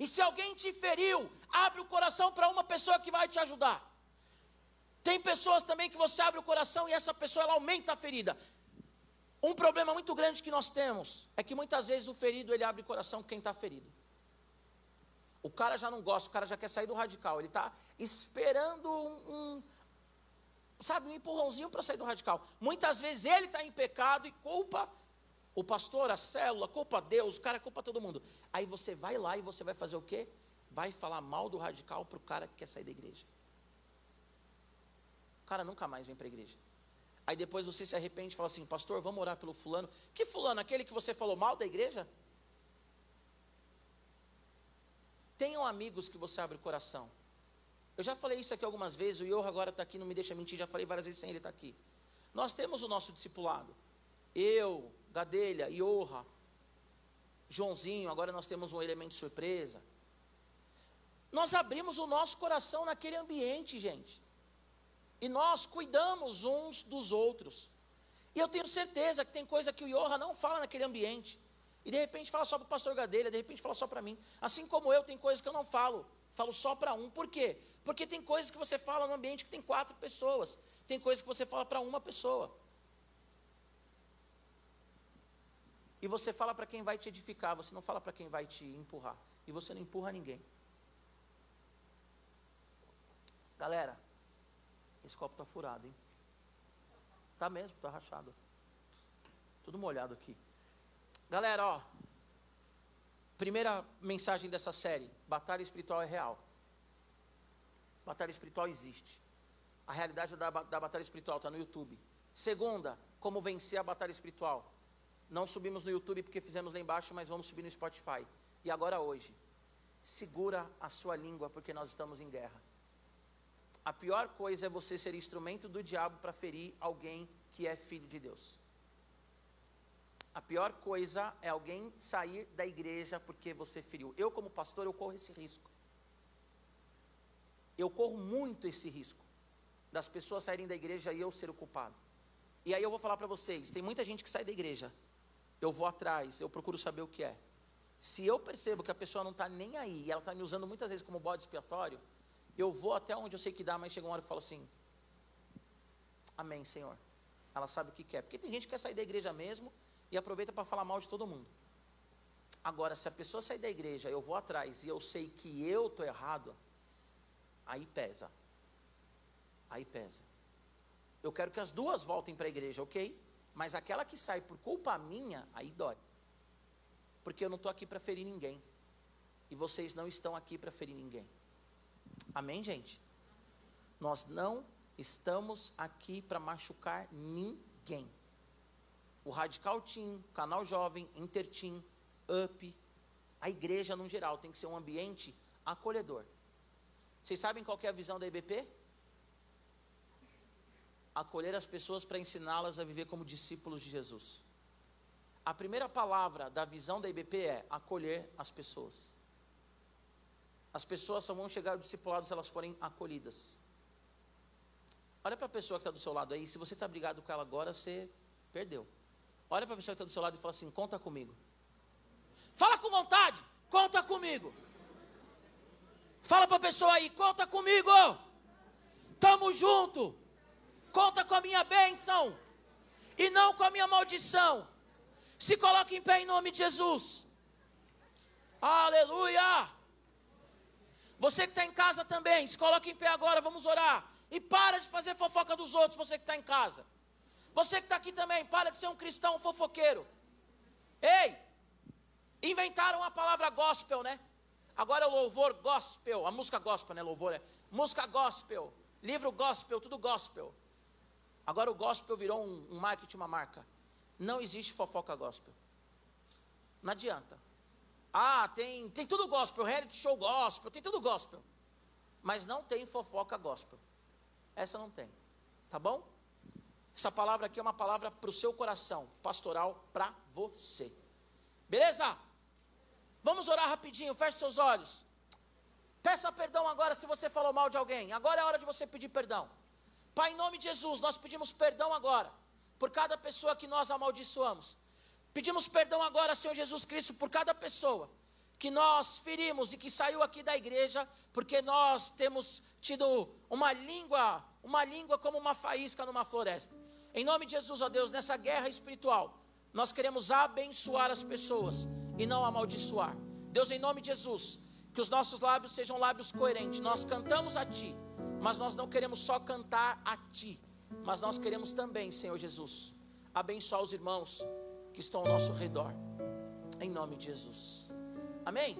E se alguém te feriu, abre o coração para uma pessoa que vai te ajudar. Tem pessoas também que você abre o coração e essa pessoa ela aumenta a ferida. Um problema muito grande que nós temos é que muitas vezes o ferido ele abre o coração quem está ferido. O cara já não gosta, o cara já quer sair do radical. Ele está esperando um, um, sabe, um empurrãozinho para sair do radical. Muitas vezes ele está em pecado e culpa o pastor, a célula, culpa Deus, o cara culpa todo mundo. Aí você vai lá e você vai fazer o quê? Vai falar mal do radical para o cara que quer sair da igreja. Cara nunca mais vem para a igreja. Aí depois você se arrepende e fala assim, pastor, vamos orar pelo fulano. Que fulano? Aquele que você falou mal da igreja? Tenham amigos que você abre o coração. Eu já falei isso aqui algumas vezes, o Iorra agora está aqui, não me deixa mentir, já falei várias vezes sem ele estar tá aqui. Nós temos o nosso discipulado. Eu, Gadelha, Iorra, Joãozinho, agora nós temos um elemento de surpresa. Nós abrimos o nosso coração naquele ambiente, gente. E nós cuidamos uns dos outros. E eu tenho certeza que tem coisa que o Iorra não fala naquele ambiente. E de repente fala só para o pastor Gadelha, de repente fala só para mim. Assim como eu, tem coisas que eu não falo. Falo só para um. Por quê? Porque tem coisas que você fala no ambiente que tem quatro pessoas. Tem coisas que você fala para uma pessoa. E você fala para quem vai te edificar, você não fala para quem vai te empurrar. E você não empurra ninguém. Galera, esse copo está furado, hein? Tá mesmo, está rachado. Tudo molhado aqui. Galera, ó. Primeira mensagem dessa série: batalha espiritual é real. Batalha espiritual existe. A realidade da, da batalha espiritual está no YouTube. Segunda, como vencer a batalha espiritual. Não subimos no YouTube porque fizemos lá embaixo, mas vamos subir no Spotify. E agora hoje, segura a sua língua porque nós estamos em guerra. A pior coisa é você ser instrumento do diabo para ferir alguém que é filho de Deus. A pior coisa é alguém sair da igreja porque você feriu. Eu, como pastor, eu corro esse risco. Eu corro muito esse risco das pessoas saírem da igreja e eu ser o culpado. E aí eu vou falar para vocês: tem muita gente que sai da igreja. Eu vou atrás, eu procuro saber o que é. Se eu percebo que a pessoa não está nem aí e ela está me usando muitas vezes como bode expiatório, eu vou até onde eu sei que dá, mas chega uma hora que eu falo assim: Amém, Senhor. Ela sabe o que quer. Porque tem gente que quer sair da igreja mesmo e aproveita para falar mal de todo mundo. Agora, se a pessoa sair da igreja, eu vou atrás e eu sei que eu estou errado, aí pesa. Aí pesa. Eu quero que as duas voltem para a igreja, ok? Mas aquela que sai por culpa minha, aí dói. Porque eu não estou aqui para ferir ninguém. E vocês não estão aqui para ferir ninguém. Amém, gente? Nós não estamos aqui para machucar ninguém o Radical Team, Canal Jovem, Interteam, UP, A igreja, no geral, tem que ser um ambiente acolhedor. Vocês sabem qual é a visão da IBP? Acolher as pessoas para ensiná-las a viver como discípulos de Jesus. A primeira palavra da visão da IBP é acolher as pessoas. As pessoas só vão chegar ao discipulado se elas forem acolhidas. Olha para a pessoa que está do seu lado aí. Se você está brigado com ela agora, você perdeu. Olha para a pessoa que está do seu lado e fala assim: conta comigo. Fala com vontade, conta comigo. Fala para a pessoa aí, conta comigo. Tamo junto. Conta com a minha bênção e não com a minha maldição. Se coloque em pé em nome de Jesus. Aleluia. Você que está em casa também, se coloque em pé agora, vamos orar. E para de fazer fofoca dos outros, você que está em casa. Você que está aqui também, para de ser um cristão fofoqueiro. Ei, inventaram a palavra gospel, né? Agora é o louvor gospel, a música gospel, né? Louvor é música gospel, livro gospel, tudo gospel. Agora o gospel virou um, um marketing, uma marca. Não existe fofoca gospel. Não adianta. Ah, tem, tem tudo gospel, reality show gospel, tem tudo gospel. Mas não tem fofoca gospel. Essa não tem. Tá bom? Essa palavra aqui é uma palavra para o seu coração, pastoral para você. Beleza? Vamos orar rapidinho, feche seus olhos. Peça perdão agora se você falou mal de alguém. Agora é hora de você pedir perdão. Pai, em nome de Jesus, nós pedimos perdão agora por cada pessoa que nós amaldiçoamos. Pedimos perdão agora, Senhor Jesus Cristo, por cada pessoa que nós ferimos e que saiu aqui da igreja, porque nós temos tido uma língua, uma língua como uma faísca numa floresta. Em nome de Jesus, ó Deus, nessa guerra espiritual, nós queremos abençoar as pessoas e não amaldiçoar. Deus, em nome de Jesus, que os nossos lábios sejam lábios coerentes. Nós cantamos a Ti, mas nós não queremos só cantar a Ti, mas nós queremos também, Senhor Jesus, abençoar os irmãos que estão ao nosso redor. Em nome de Jesus. Amém?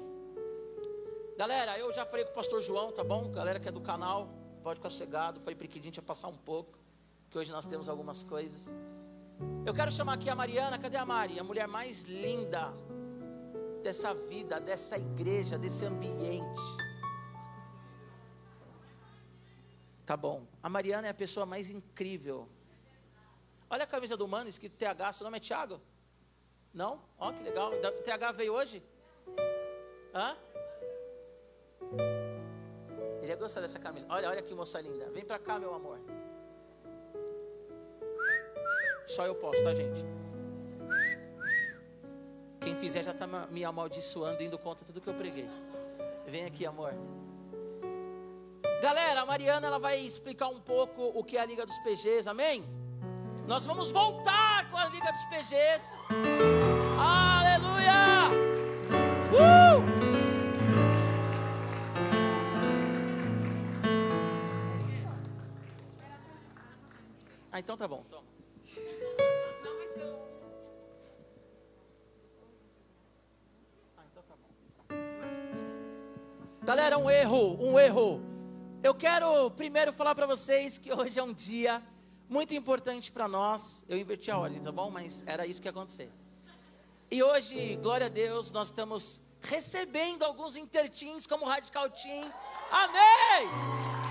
Galera, eu já falei com o pastor João, tá bom? Galera que é do canal, pode ficar chegado. Falei para que a gente ia passar um pouco, que hoje nós temos algumas coisas. Eu quero chamar aqui a Mariana, cadê a Mari? A mulher mais linda dessa vida, dessa igreja, desse ambiente. Tá bom. A Mariana é a pessoa mais incrível. Olha a camisa do mano, escrito TH, seu nome é Thiago? Não? Ó, que legal. O TH veio hoje? Hã? Ele ia gostar dessa camisa. Olha, olha que moça linda. Vem pra cá, meu amor. Só eu posso, tá, gente? Quem fizer já está me amaldiçoando, indo contra tudo que eu preguei. Vem aqui, amor. Galera, a Mariana ela vai explicar um pouco o que é a Liga dos PGs, amém? Nós vamos voltar com a Liga dos PGs. Aleluia! Uh! Ah, então tá bom. Toma. Galera, um erro, um erro. Eu quero primeiro falar para vocês que hoje é um dia muito importante para nós. Eu inverti a ordem, tá bom? Mas era isso que ia acontecer. E hoje, glória a Deus, nós estamos recebendo alguns intertins como Radical Team. Amém!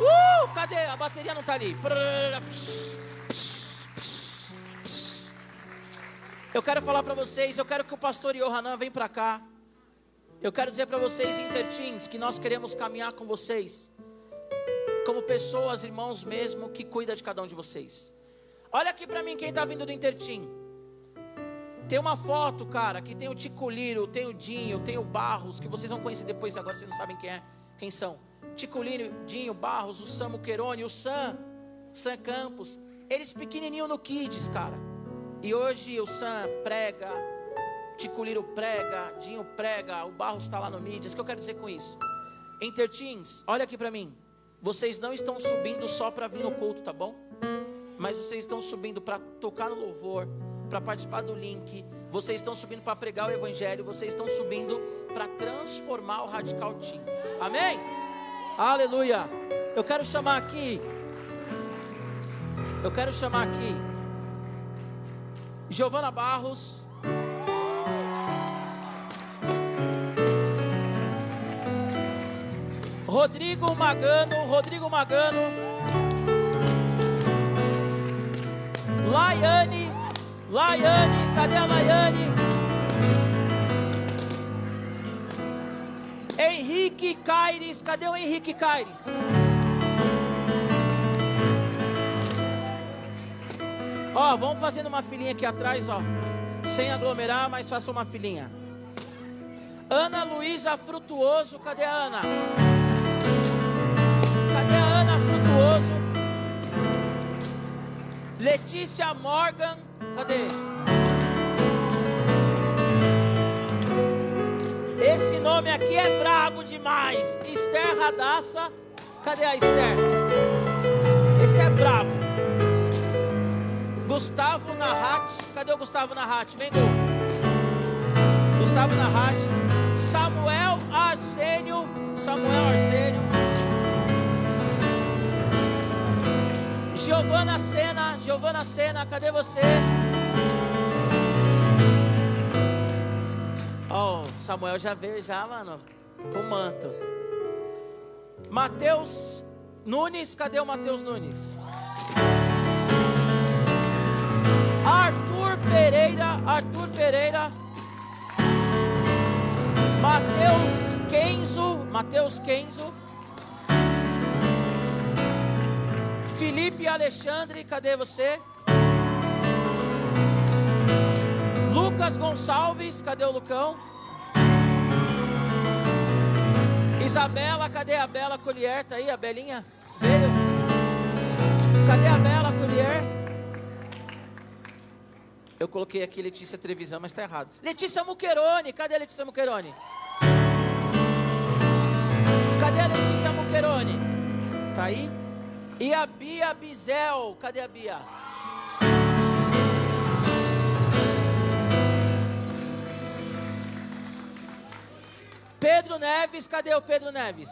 Uh, cadê? A bateria não está ali. Eu quero falar para vocês, eu quero que o pastor Yohanan venha para cá. Eu quero dizer para vocês, Intertins, que nós queremos caminhar com vocês, como pessoas, irmãos mesmo, que cuida de cada um de vocês. Olha aqui para mim quem está vindo do Intertim. Tem uma foto, cara, que tem o Ticuliro, tem o Dinho, tem o Barros, que vocês vão conhecer depois, agora vocês não sabem quem é, quem são. Ticuliro, Dinho, Barros, o Samu Querone, o Sam, Sam Campos. Eles pequenininho no Kids, cara. E hoje o Sam prega, Ticuliro prega, Dinho prega, o Barros está lá no mídias. O que eu quero dizer com isso? Interteens, olha aqui para mim. Vocês não estão subindo só para vir no culto, tá bom? Mas vocês estão subindo para tocar no louvor, para participar do link. Vocês estão subindo para pregar o evangelho. Vocês estão subindo para transformar o Radical Team. Amém? Aleluia. Eu quero chamar aqui. Eu quero chamar aqui. Giovana Barros. Rodrigo Magano, Rodrigo Magano. Laiane, Laiane, cadê a Laiane? Henrique Caires, cadê o Henrique Caires? Ó, vamos fazendo uma filinha aqui atrás, ó. Sem aglomerar, mas faça uma filinha. Ana Luísa Frutuoso, cadê a Ana? Cadê a Ana Frutuoso? Letícia Morgan, cadê? Esse nome aqui é brabo demais. Esther Radassa, cadê a Esther? Esse é brabo. Gustavo Narrat, cadê o Gustavo Narrat? Vem, Gol. Gustavo Narrat. Samuel Arsênio, Samuel Arsênio. Giovana Sena, Giovana Sena, cadê você? Ó, oh, Samuel já veio já, mano, com manto. Mateus Nunes, cadê o Mateus Nunes? Arthur Pereira, Arthur Pereira, Mateus Kenzo, Mateus Kenzo, Felipe Alexandre, cadê você? Lucas Gonçalves, cadê o Lucão? Isabela, cadê a Bela Collier? Tá aí a Belinha? Veio? Cadê a Bela Collier? Eu coloquei aqui Letícia Trevisan, mas está errado. Letícia Muquerone, cadê a Letícia Muquerone? Cadê a Letícia Muquerone? Tá aí? E a Bia Bizel, cadê a Bia? Pedro Neves, cadê o Pedro Neves?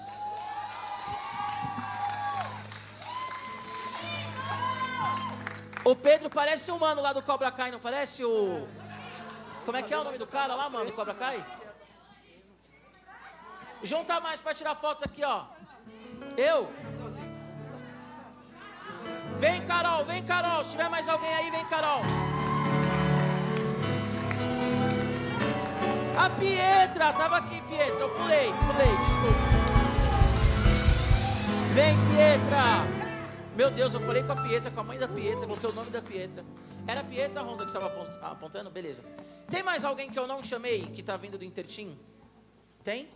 O Pedro parece o mano lá do Cobra Kai, não parece o. Como é que é o nome do cara lá, mano, do Cobra Kai? Junta mais para tirar foto aqui, ó. Eu. Vem, Carol, vem, Carol. Se tiver mais alguém aí, vem, Carol. A Pietra, tava aqui, Pietra. Eu pulei, pulei, desculpa. Vem, Pietra. Meu Deus, eu falei com a Pietra, com a mãe da Pietra, coloquei o nome da Pietra. Era a Pietra Honda que estava apontando? Beleza. Tem mais alguém que eu não chamei que está vindo do Intertim? Tem?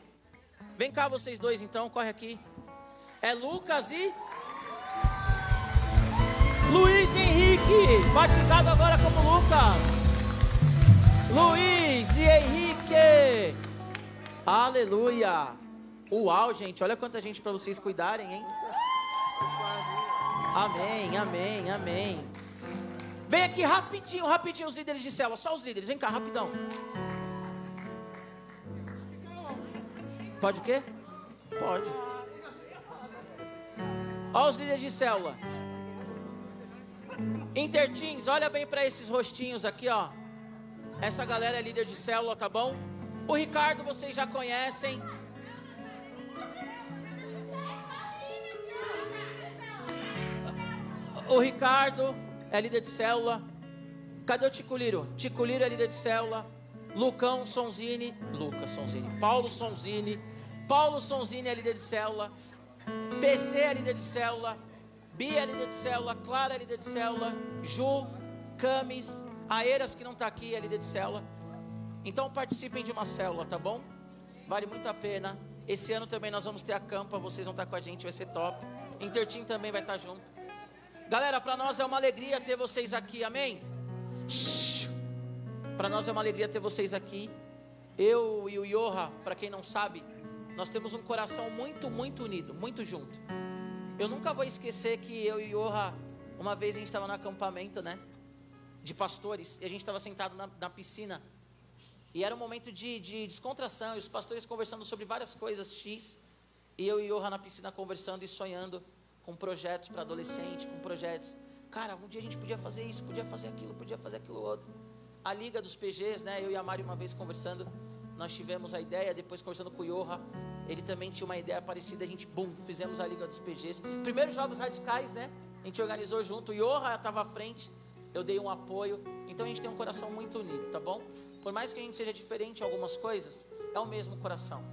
Vem cá vocês dois então, corre aqui. É Lucas e Luiz Henrique, batizado agora como Lucas. Luiz e Henrique. Aleluia. Uau, gente, olha quanta gente para vocês cuidarem, hein? Amém, amém, amém. Vem aqui rapidinho, rapidinho os líderes de célula, só os líderes, vem cá, rapidão. Pode o quê? Pode. Olha os líderes de célula. Intertins, olha bem para esses rostinhos aqui, ó. Essa galera é líder de célula, tá bom? O Ricardo vocês já conhecem. O Ricardo é líder de célula. Cadê o Ticuliro? Ticuliro é líder de célula. Lucão Sonzini. Lucas Sonzini. Paulo Sonzini. Paulo Sonzini é líder de célula. PC é líder de célula. Bia líder de célula. Clara líder de célula. Ju, Camis, Aeiras que não está aqui é líder de célula. Então participem de uma célula, tá bom? Vale muito a pena. Esse ano também nós vamos ter a campa, vocês vão estar com a gente, vai ser top. Intertim também vai estar junto. Galera, para nós é uma alegria ter vocês aqui, amém? Para nós é uma alegria ter vocês aqui. Eu e o Yoha, para quem não sabe, nós temos um coração muito, muito unido, muito junto. Eu nunca vou esquecer que eu e o Yoha, uma vez a gente estava no acampamento, né? De pastores, e a gente estava sentado na, na, piscina. E era um momento de, de, descontração, e os pastores conversando sobre várias coisas X. E eu e o Yoha na piscina conversando e sonhando com projetos para adolescente, com projetos. Cara, um dia a gente podia fazer isso, podia fazer aquilo, podia fazer aquilo outro. A Liga dos PGs, né? Eu e a Mari uma vez conversando, nós tivemos a ideia, depois conversando com o Yoha, ele também tinha uma ideia parecida, a gente, bum, fizemos a Liga dos PGs. Primeiros Jogos Radicais, né? A gente organizou junto, Yoha estava à frente, eu dei um apoio. Então a gente tem um coração muito unido, tá bom? Por mais que a gente seja diferente em algumas coisas, é o mesmo coração.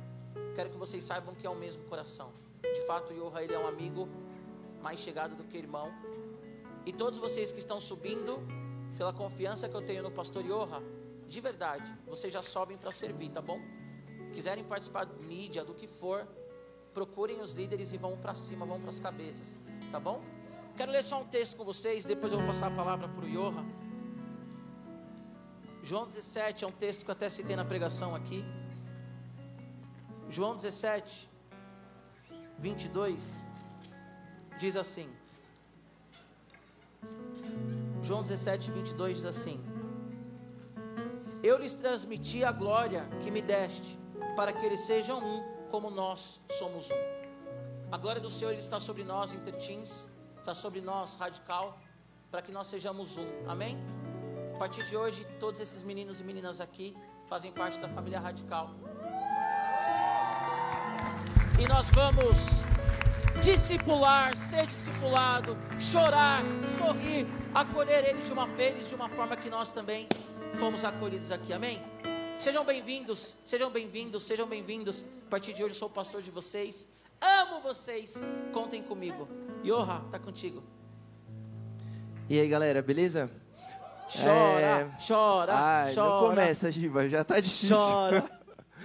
Quero que vocês saibam que é o mesmo coração. De fato, Yoha ele é um amigo mais chegado do que irmão. E todos vocês que estão subindo, pela confiança que eu tenho no pastor Yoha, de verdade, vocês já sobem para servir, tá bom? Quiserem participar de mídia, do que for, procurem os líderes e vão para cima, vão para as cabeças, tá bom? Quero ler só um texto com vocês, depois eu vou passar a palavra para o Yoha. João 17 é um texto que eu até citei na pregação aqui. João 17, 22, diz assim. João 17, 22 diz assim: Eu lhes transmiti a glória que me deste, para que eles sejam um, como nós somos um. A glória do Senhor está sobre nós, Intertins, está sobre nós, Radical, para que nós sejamos um. Amém? A partir de hoje, todos esses meninos e meninas aqui fazem parte da família Radical. E nós vamos discipular, ser discipulado, chorar, sorrir, acolher eles de uma vez, de uma forma que nós também fomos acolhidos aqui. Amém? Sejam bem-vindos, sejam bem-vindos, sejam bem-vindos. A partir de hoje eu sou o pastor de vocês. Amo vocês. Contem comigo. Yoha, tá contigo. E aí, galera, beleza? Chora, é... chora, Ai, chora. Não começa, Giba, já tá difícil. Chora.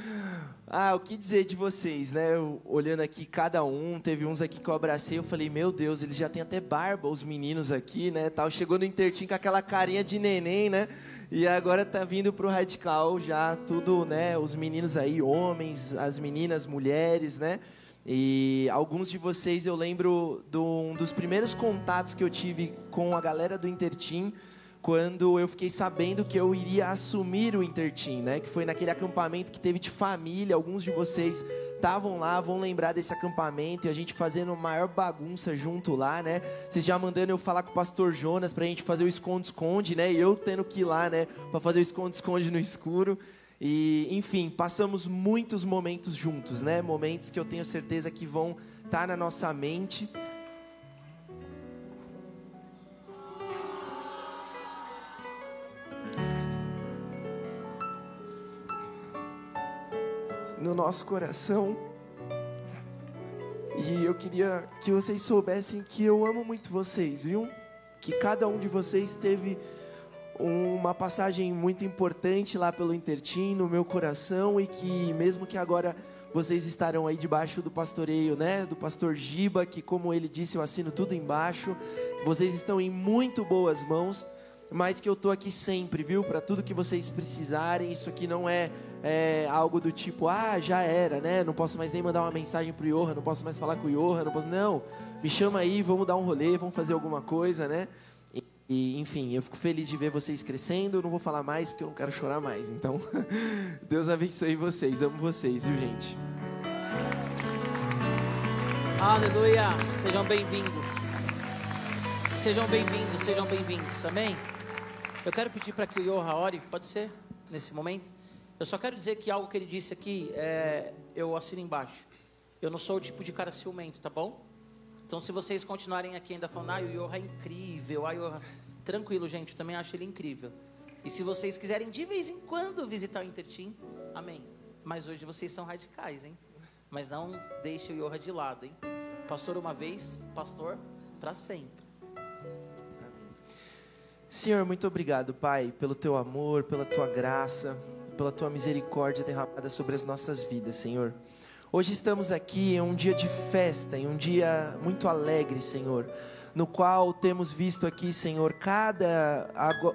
ah, o que dizer de vocês, né? Eu, olhando aqui cada um, teve uns aqui que eu abracei, eu falei, meu Deus, eles já têm até barba, os meninos aqui, né? Tal, chegou no Intertim com aquela carinha de neném, né? E agora tá vindo pro radical já tudo, né? Os meninos aí, homens, as meninas, mulheres, né? E alguns de vocês eu lembro de um dos primeiros contatos que eu tive com a galera do Intertim quando eu fiquei sabendo que eu iria assumir o Intertim, né? Que foi naquele acampamento que teve de família. Alguns de vocês estavam lá, vão lembrar desse acampamento e a gente fazendo maior bagunça junto lá, né? Vocês já mandando eu falar com o pastor Jonas pra gente fazer o esconde-esconde, né? E eu tendo que ir lá, né, para fazer o esconde-esconde no escuro. E, enfim, passamos muitos momentos juntos, né? Momentos que eu tenho certeza que vão estar tá na nossa mente. No nosso coração. E eu queria que vocês soubessem que eu amo muito vocês, viu? Que cada um de vocês teve uma passagem muito importante lá pelo Intertim no meu coração e que mesmo que agora vocês estarão aí debaixo do pastoreio, né, do pastor Giba, que como ele disse, eu assino tudo embaixo. Vocês estão em muito boas mãos, mas que eu tô aqui sempre, viu? Para tudo que vocês precisarem. Isso aqui não é, é, algo do tipo, ah, já era, né? Não posso mais nem mandar uma mensagem pro Johan, não posso mais falar com o Johan, não posso. Não, me chama aí, vamos dar um rolê, vamos fazer alguma coisa, né? E, enfim, eu fico feliz de ver vocês crescendo. Não vou falar mais porque eu não quero chorar mais. Então, Deus abençoe vocês. Amo vocês, viu, gente? Aleluia! Sejam bem-vindos. Sejam bem-vindos, sejam bem-vindos. Amém? Eu quero pedir para que o Yoha ore, pode ser? Nesse momento. Eu só quero dizer que algo que ele disse aqui, é, eu assino embaixo. Eu não sou o tipo de cara ciumento, tá bom? Então, se vocês continuarem aqui ainda falando, ah, o Yoha é incrível, ah, Yoha... tranquilo, gente, eu também acho ele incrível. E se vocês quiserem de vez em quando visitar o Intertim, amém. Mas hoje vocês são radicais, hein? Mas não deixe o Yoha de lado, hein? Pastor uma vez, pastor para sempre. Senhor, muito obrigado, Pai, pelo teu amor, pela tua graça, pela tua misericórdia derramada sobre as nossas vidas, Senhor. Hoje estamos aqui em um dia de festa, em um dia muito alegre, Senhor, no qual temos visto aqui, Senhor, cada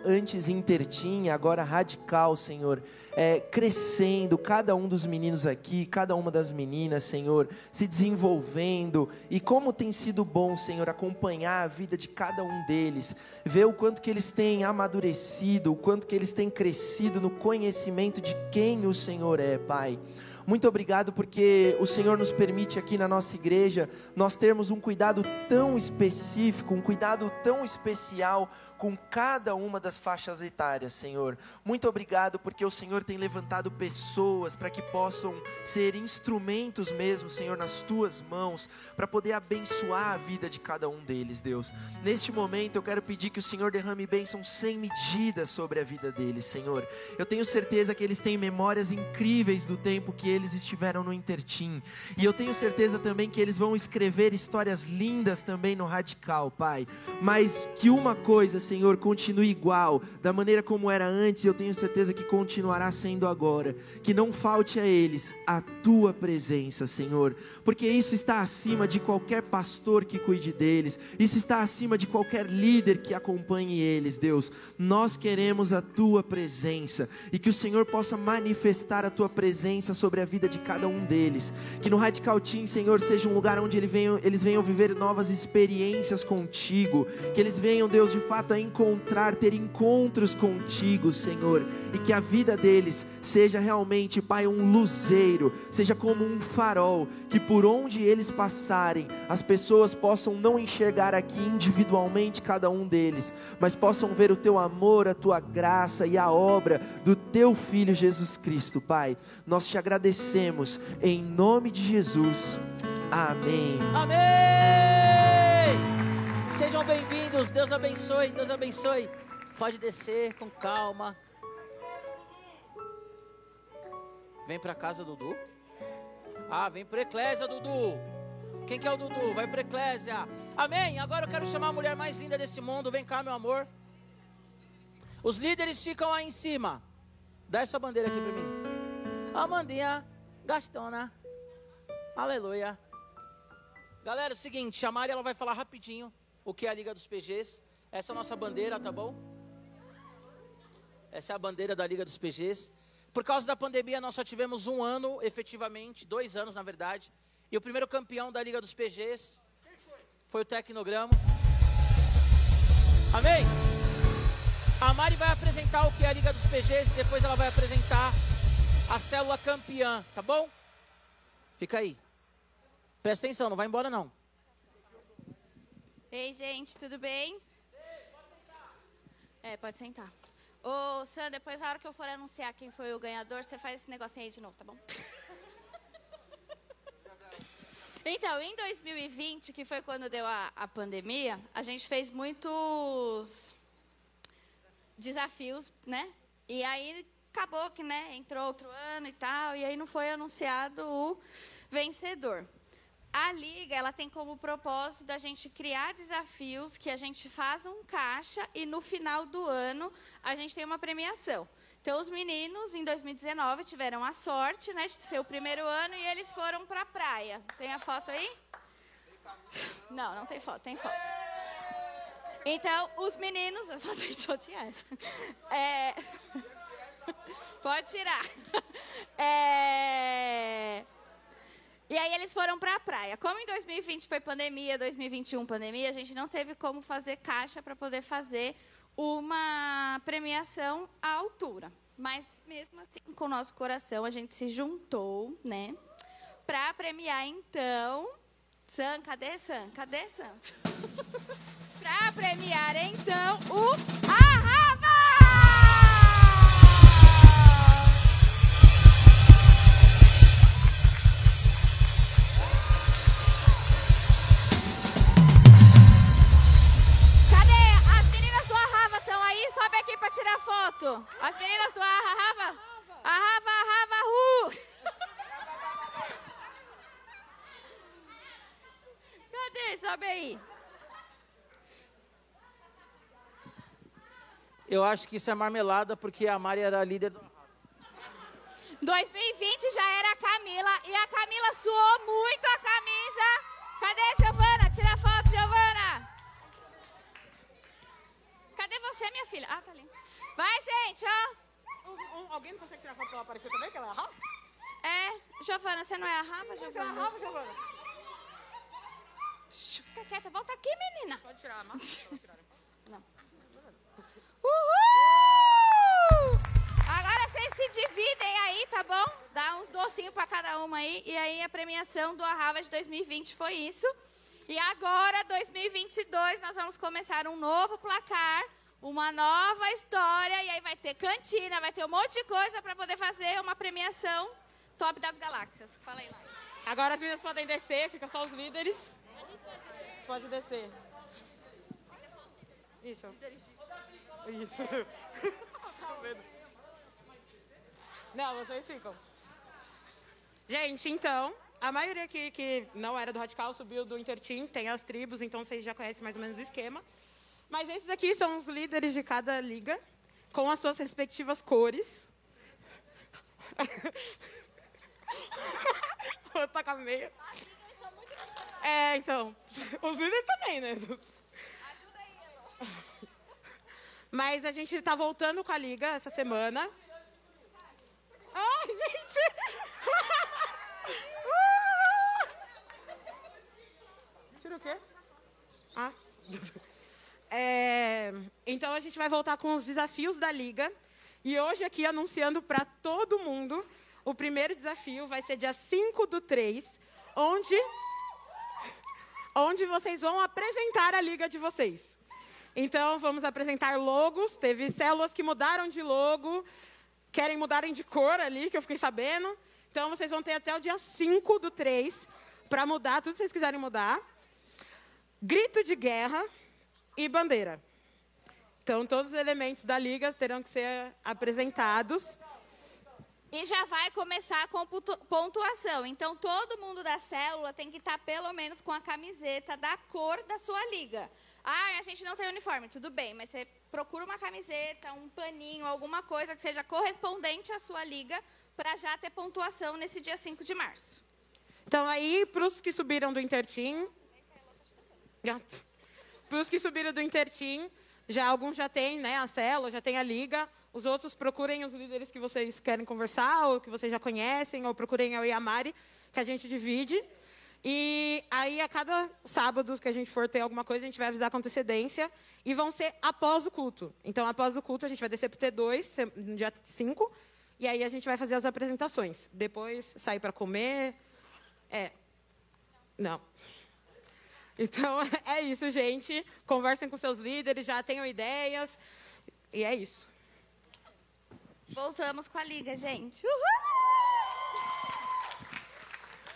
antes intertim, agora radical, Senhor, é, crescendo, cada um dos meninos aqui, cada uma das meninas, Senhor, se desenvolvendo, e como tem sido bom, Senhor, acompanhar a vida de cada um deles, ver o quanto que eles têm amadurecido, o quanto que eles têm crescido no conhecimento de quem o Senhor é, Pai. Muito obrigado porque o Senhor nos permite aqui na nossa igreja nós termos um cuidado tão específico, um cuidado tão especial com cada uma das faixas etárias, Senhor. Muito obrigado porque o Senhor tem levantado pessoas para que possam ser instrumentos mesmo, Senhor, nas tuas mãos, para poder abençoar a vida de cada um deles, Deus. Neste momento eu quero pedir que o Senhor derrame bênção sem medida sobre a vida deles, Senhor. Eu tenho certeza que eles têm memórias incríveis do tempo que eles estiveram no Intertim. E eu tenho certeza também que eles vão escrever histórias lindas também no Radical, Pai. Mas que uma coisa Senhor, continue igual, da maneira como era antes, eu tenho certeza que continuará sendo agora. Que não falte a eles a tua presença, Senhor, porque isso está acima de qualquer pastor que cuide deles, isso está acima de qualquer líder que acompanhe eles, Deus. Nós queremos a tua presença e que o Senhor possa manifestar a tua presença sobre a vida de cada um deles. Que no Radical Team, Senhor, seja um lugar onde eles venham, eles venham viver novas experiências contigo, que eles venham, Deus, de fato, encontrar, ter encontros contigo, Senhor, e que a vida deles seja realmente, Pai, um luzeiro, seja como um farol, que por onde eles passarem, as pessoas possam não enxergar aqui individualmente cada um deles, mas possam ver o teu amor, a tua graça e a obra do teu filho Jesus Cristo, Pai. Nós te agradecemos em nome de Jesus. Amém. Amém. Sejam bem-vindos, Deus abençoe, Deus abençoe. Pode descer com calma. Vem para casa, Dudu. Ah, vem para Eclésia, Dudu. Quem que é o Dudu? Vai para Eclésia. Amém. Agora eu quero chamar a mulher mais linda desse mundo. Vem cá, meu amor. Os líderes ficam aí em cima. Dá essa bandeira aqui para mim. Amandinha, Gastona. Aleluia. Galera, é o seguinte, a Mari ela vai falar rapidinho o que é a Liga dos PGs. Essa é a nossa bandeira, tá bom? Essa é a bandeira da Liga dos PGs. Por causa da pandemia, nós só tivemos um ano, efetivamente, dois anos, na verdade. E o primeiro campeão da Liga dos PGs foi o Tecnograma. Amém? A Mari vai apresentar o que é a Liga dos PGs e depois ela vai apresentar a célula campeã, tá bom? Fica aí. Presta atenção, não vai embora não. Ei, gente, tudo bem? pode sentar. É, pode sentar. Ô, Sam, depois na hora que eu for anunciar quem foi o ganhador, você faz esse negocinho aí de novo, tá bom? Então, em 2020, que foi quando deu a, a pandemia, a gente fez muitos desafios, né? E aí acabou que, né, entrou outro ano e tal, e aí não foi anunciado o vencedor a liga ela tem como propósito da gente criar desafios que a gente faz um caixa e no final do ano a gente tem uma premiação. Então os meninos em 2019 tiveram a sorte, né, de ser o primeiro ano e eles foram para a praia. Tem a foto aí? Não, não tem foto, tem foto. Então, os meninos. Eu só tirar essa. É, pode tirar. É, e aí eles foram para a praia. Como em 2020 foi pandemia, 2021 pandemia, a gente não teve como fazer caixa para poder fazer uma premiação à altura. Mas mesmo assim, com o nosso coração, a gente se juntou, né? Para premiar então. Sam, cadê Sam? Cadê Sam? para premiar então o para tirar foto. As meninas do Arra, Rava. Arrava, Arrava, Ru. Cadê? Sobe aí. Eu acho que isso é marmelada porque a Mari era a líder do 2020 já era a Camila e a Camila suou muito a camisa. Cadê a Giovana? Tira a foto, Giovana. Cadê você, minha filha? Ah, tá ali. Vai, gente, ó. Um, um, alguém não consegue tirar foto pra ela aparecer também, que ela é a Rafa? É. Giovana, você não é a Rafa, Giovana? Você é a Rafa, Giovana? Fica quieta. Volta aqui, menina. Pode tirar a máscara? Não. Uhul! Agora vocês se dividem aí, tá bom? dar uns docinhos para cada uma aí. E aí a premiação do Arrava de 2020 foi isso. E agora, 2022, nós vamos começar um novo placar, uma nova história. E aí vai ter cantina, vai ter um monte de coisa para poder fazer uma premiação top das galáxias. Fala aí, lá. Agora as meninas podem descer, fica só os líderes. Pode descer. Isso. Isso. Não, vocês ficam. Gente, então, a maioria aqui que não era do Radical subiu do Interteam, tem as tribos, então vocês já conhecem mais ou menos o esquema. Mas esses aqui são os líderes de cada liga, com as suas respectivas cores. Vou tacar meia. É, então. Os líderes também, né? Ajuda aí, Mas a gente tá voltando com a liga essa semana. Ai, gente! Tira o quê? Ah. É, então a gente vai voltar com os desafios da liga. E hoje aqui anunciando para todo mundo, o primeiro desafio vai ser dia 5 do 3, onde onde vocês vão apresentar a liga de vocês. Então, vamos apresentar logos. Teve células que mudaram de logo, querem mudarem de cor ali, que eu fiquei sabendo. Então, vocês vão ter até o dia 5 do 3 para mudar tudo que vocês quiserem mudar. Grito de guerra e bandeira. Então, todos os elementos da liga terão que ser apresentados. E já vai começar com pontuação. Então, todo mundo da célula tem que estar pelo menos com a camiseta da cor da sua liga. Ah, a gente não tem uniforme, tudo bem, mas você procura uma camiseta, um paninho, alguma coisa que seja correspondente à sua liga para já ter pontuação nesse dia 5 de março. Então, aí, para os que subiram do Intertim. Para os que subiram do Intertim, já alguns já têm né, a célula, já tem a liga. Os outros procurem os líderes que vocês querem conversar, ou que vocês já conhecem, ou procurem eu e a Mari, que a gente divide. E aí, a cada sábado que a gente for ter alguma coisa, a gente vai avisar com antecedência. E vão ser após o culto. Então, após o culto, a gente vai descer para o T2, no dia 5. E aí, a gente vai fazer as apresentações. Depois, sair para comer. É. Não. Então, é isso, gente. Conversem com seus líderes, já tenham ideias. E é isso. Voltamos com a liga, gente. Uhul!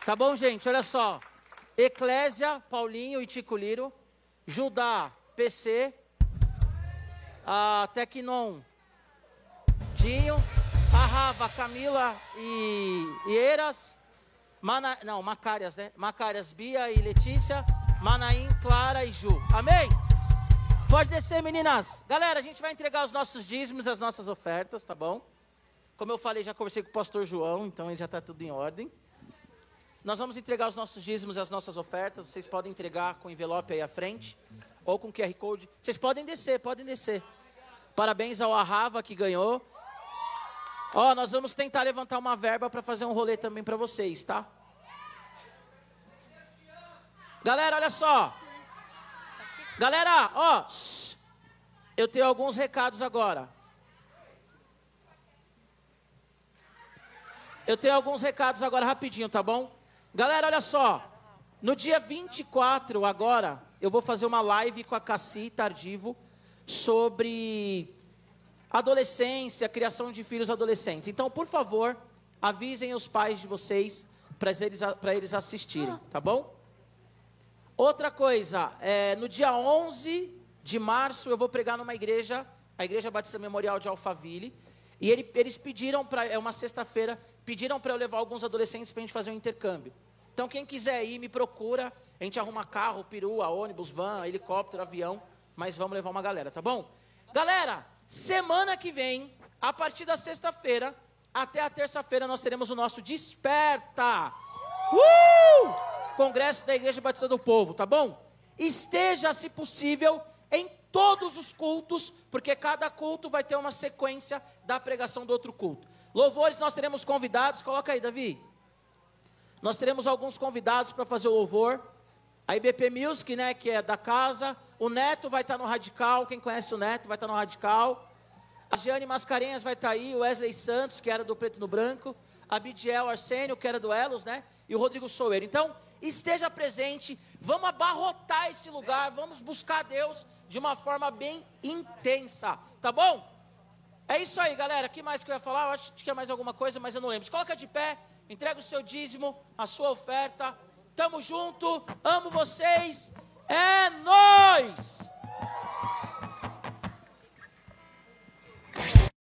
Tá bom, gente? Olha só. Eclésia, Paulinho e Tico Liro. Judá, PC. A Tecnon, Dinho. A Rava, Camila e, e Eras. Mana, não, Macárias, né? Macárias, Bia e Letícia. Manaim, Clara e Ju. Amém? Pode descer, meninas. Galera, a gente vai entregar os nossos dízimos, as nossas ofertas, tá bom? Como eu falei, já conversei com o pastor João, então ele já está tudo em ordem. Nós vamos entregar os nossos dízimos as nossas ofertas. Vocês podem entregar com envelope aí à frente, ou com QR Code. Vocês podem descer, podem descer. Parabéns ao Arrava que ganhou. Ó, nós vamos tentar levantar uma verba para fazer um rolê também para vocês, tá? Galera, olha só. Galera, ó, eu tenho alguns recados agora. Eu tenho alguns recados agora rapidinho, tá bom? Galera, olha só. No dia 24 agora, eu vou fazer uma live com a Cassi Tardivo sobre adolescência, criação de filhos adolescentes. Então, por favor, avisem os pais de vocês para eles, eles assistirem, tá bom? Outra coisa, é, no dia 11 de março eu vou pregar numa igreja, a Igreja Batista Memorial de Alphaville, e ele, eles pediram para, é uma sexta-feira, pediram para eu levar alguns adolescentes para a gente fazer um intercâmbio. Então quem quiser ir, me procura, a gente arruma carro, perua, ônibus, van, helicóptero, avião, mas vamos levar uma galera, tá bom? Galera, semana que vem, a partir da sexta-feira até a terça-feira, nós teremos o nosso Desperta! Uh! Congresso da Igreja Batista do Povo, tá bom? Esteja, se possível, em todos os cultos, porque cada culto vai ter uma sequência da pregação do outro culto. Louvores nós teremos convidados, coloca aí, Davi. Nós teremos alguns convidados para fazer o louvor. A IBP Music, né, que é da casa. O Neto vai estar no Radical, quem conhece o Neto vai estar no Radical. A Giane Mascarenhas vai estar aí, o Wesley Santos, que era do Preto no Branco. Abidiel Arsênio, que era do Elos, né? E o Rodrigo Soueiro. Então, esteja presente, vamos abarrotar esse lugar, vamos buscar Deus de uma forma bem intensa, tá bom? É isso aí, galera. O que mais que eu ia falar? Eu acho que é mais alguma coisa, mas eu não lembro. Se coloca de pé, entrega o seu dízimo, a sua oferta. Tamo junto, amo vocês. É nós.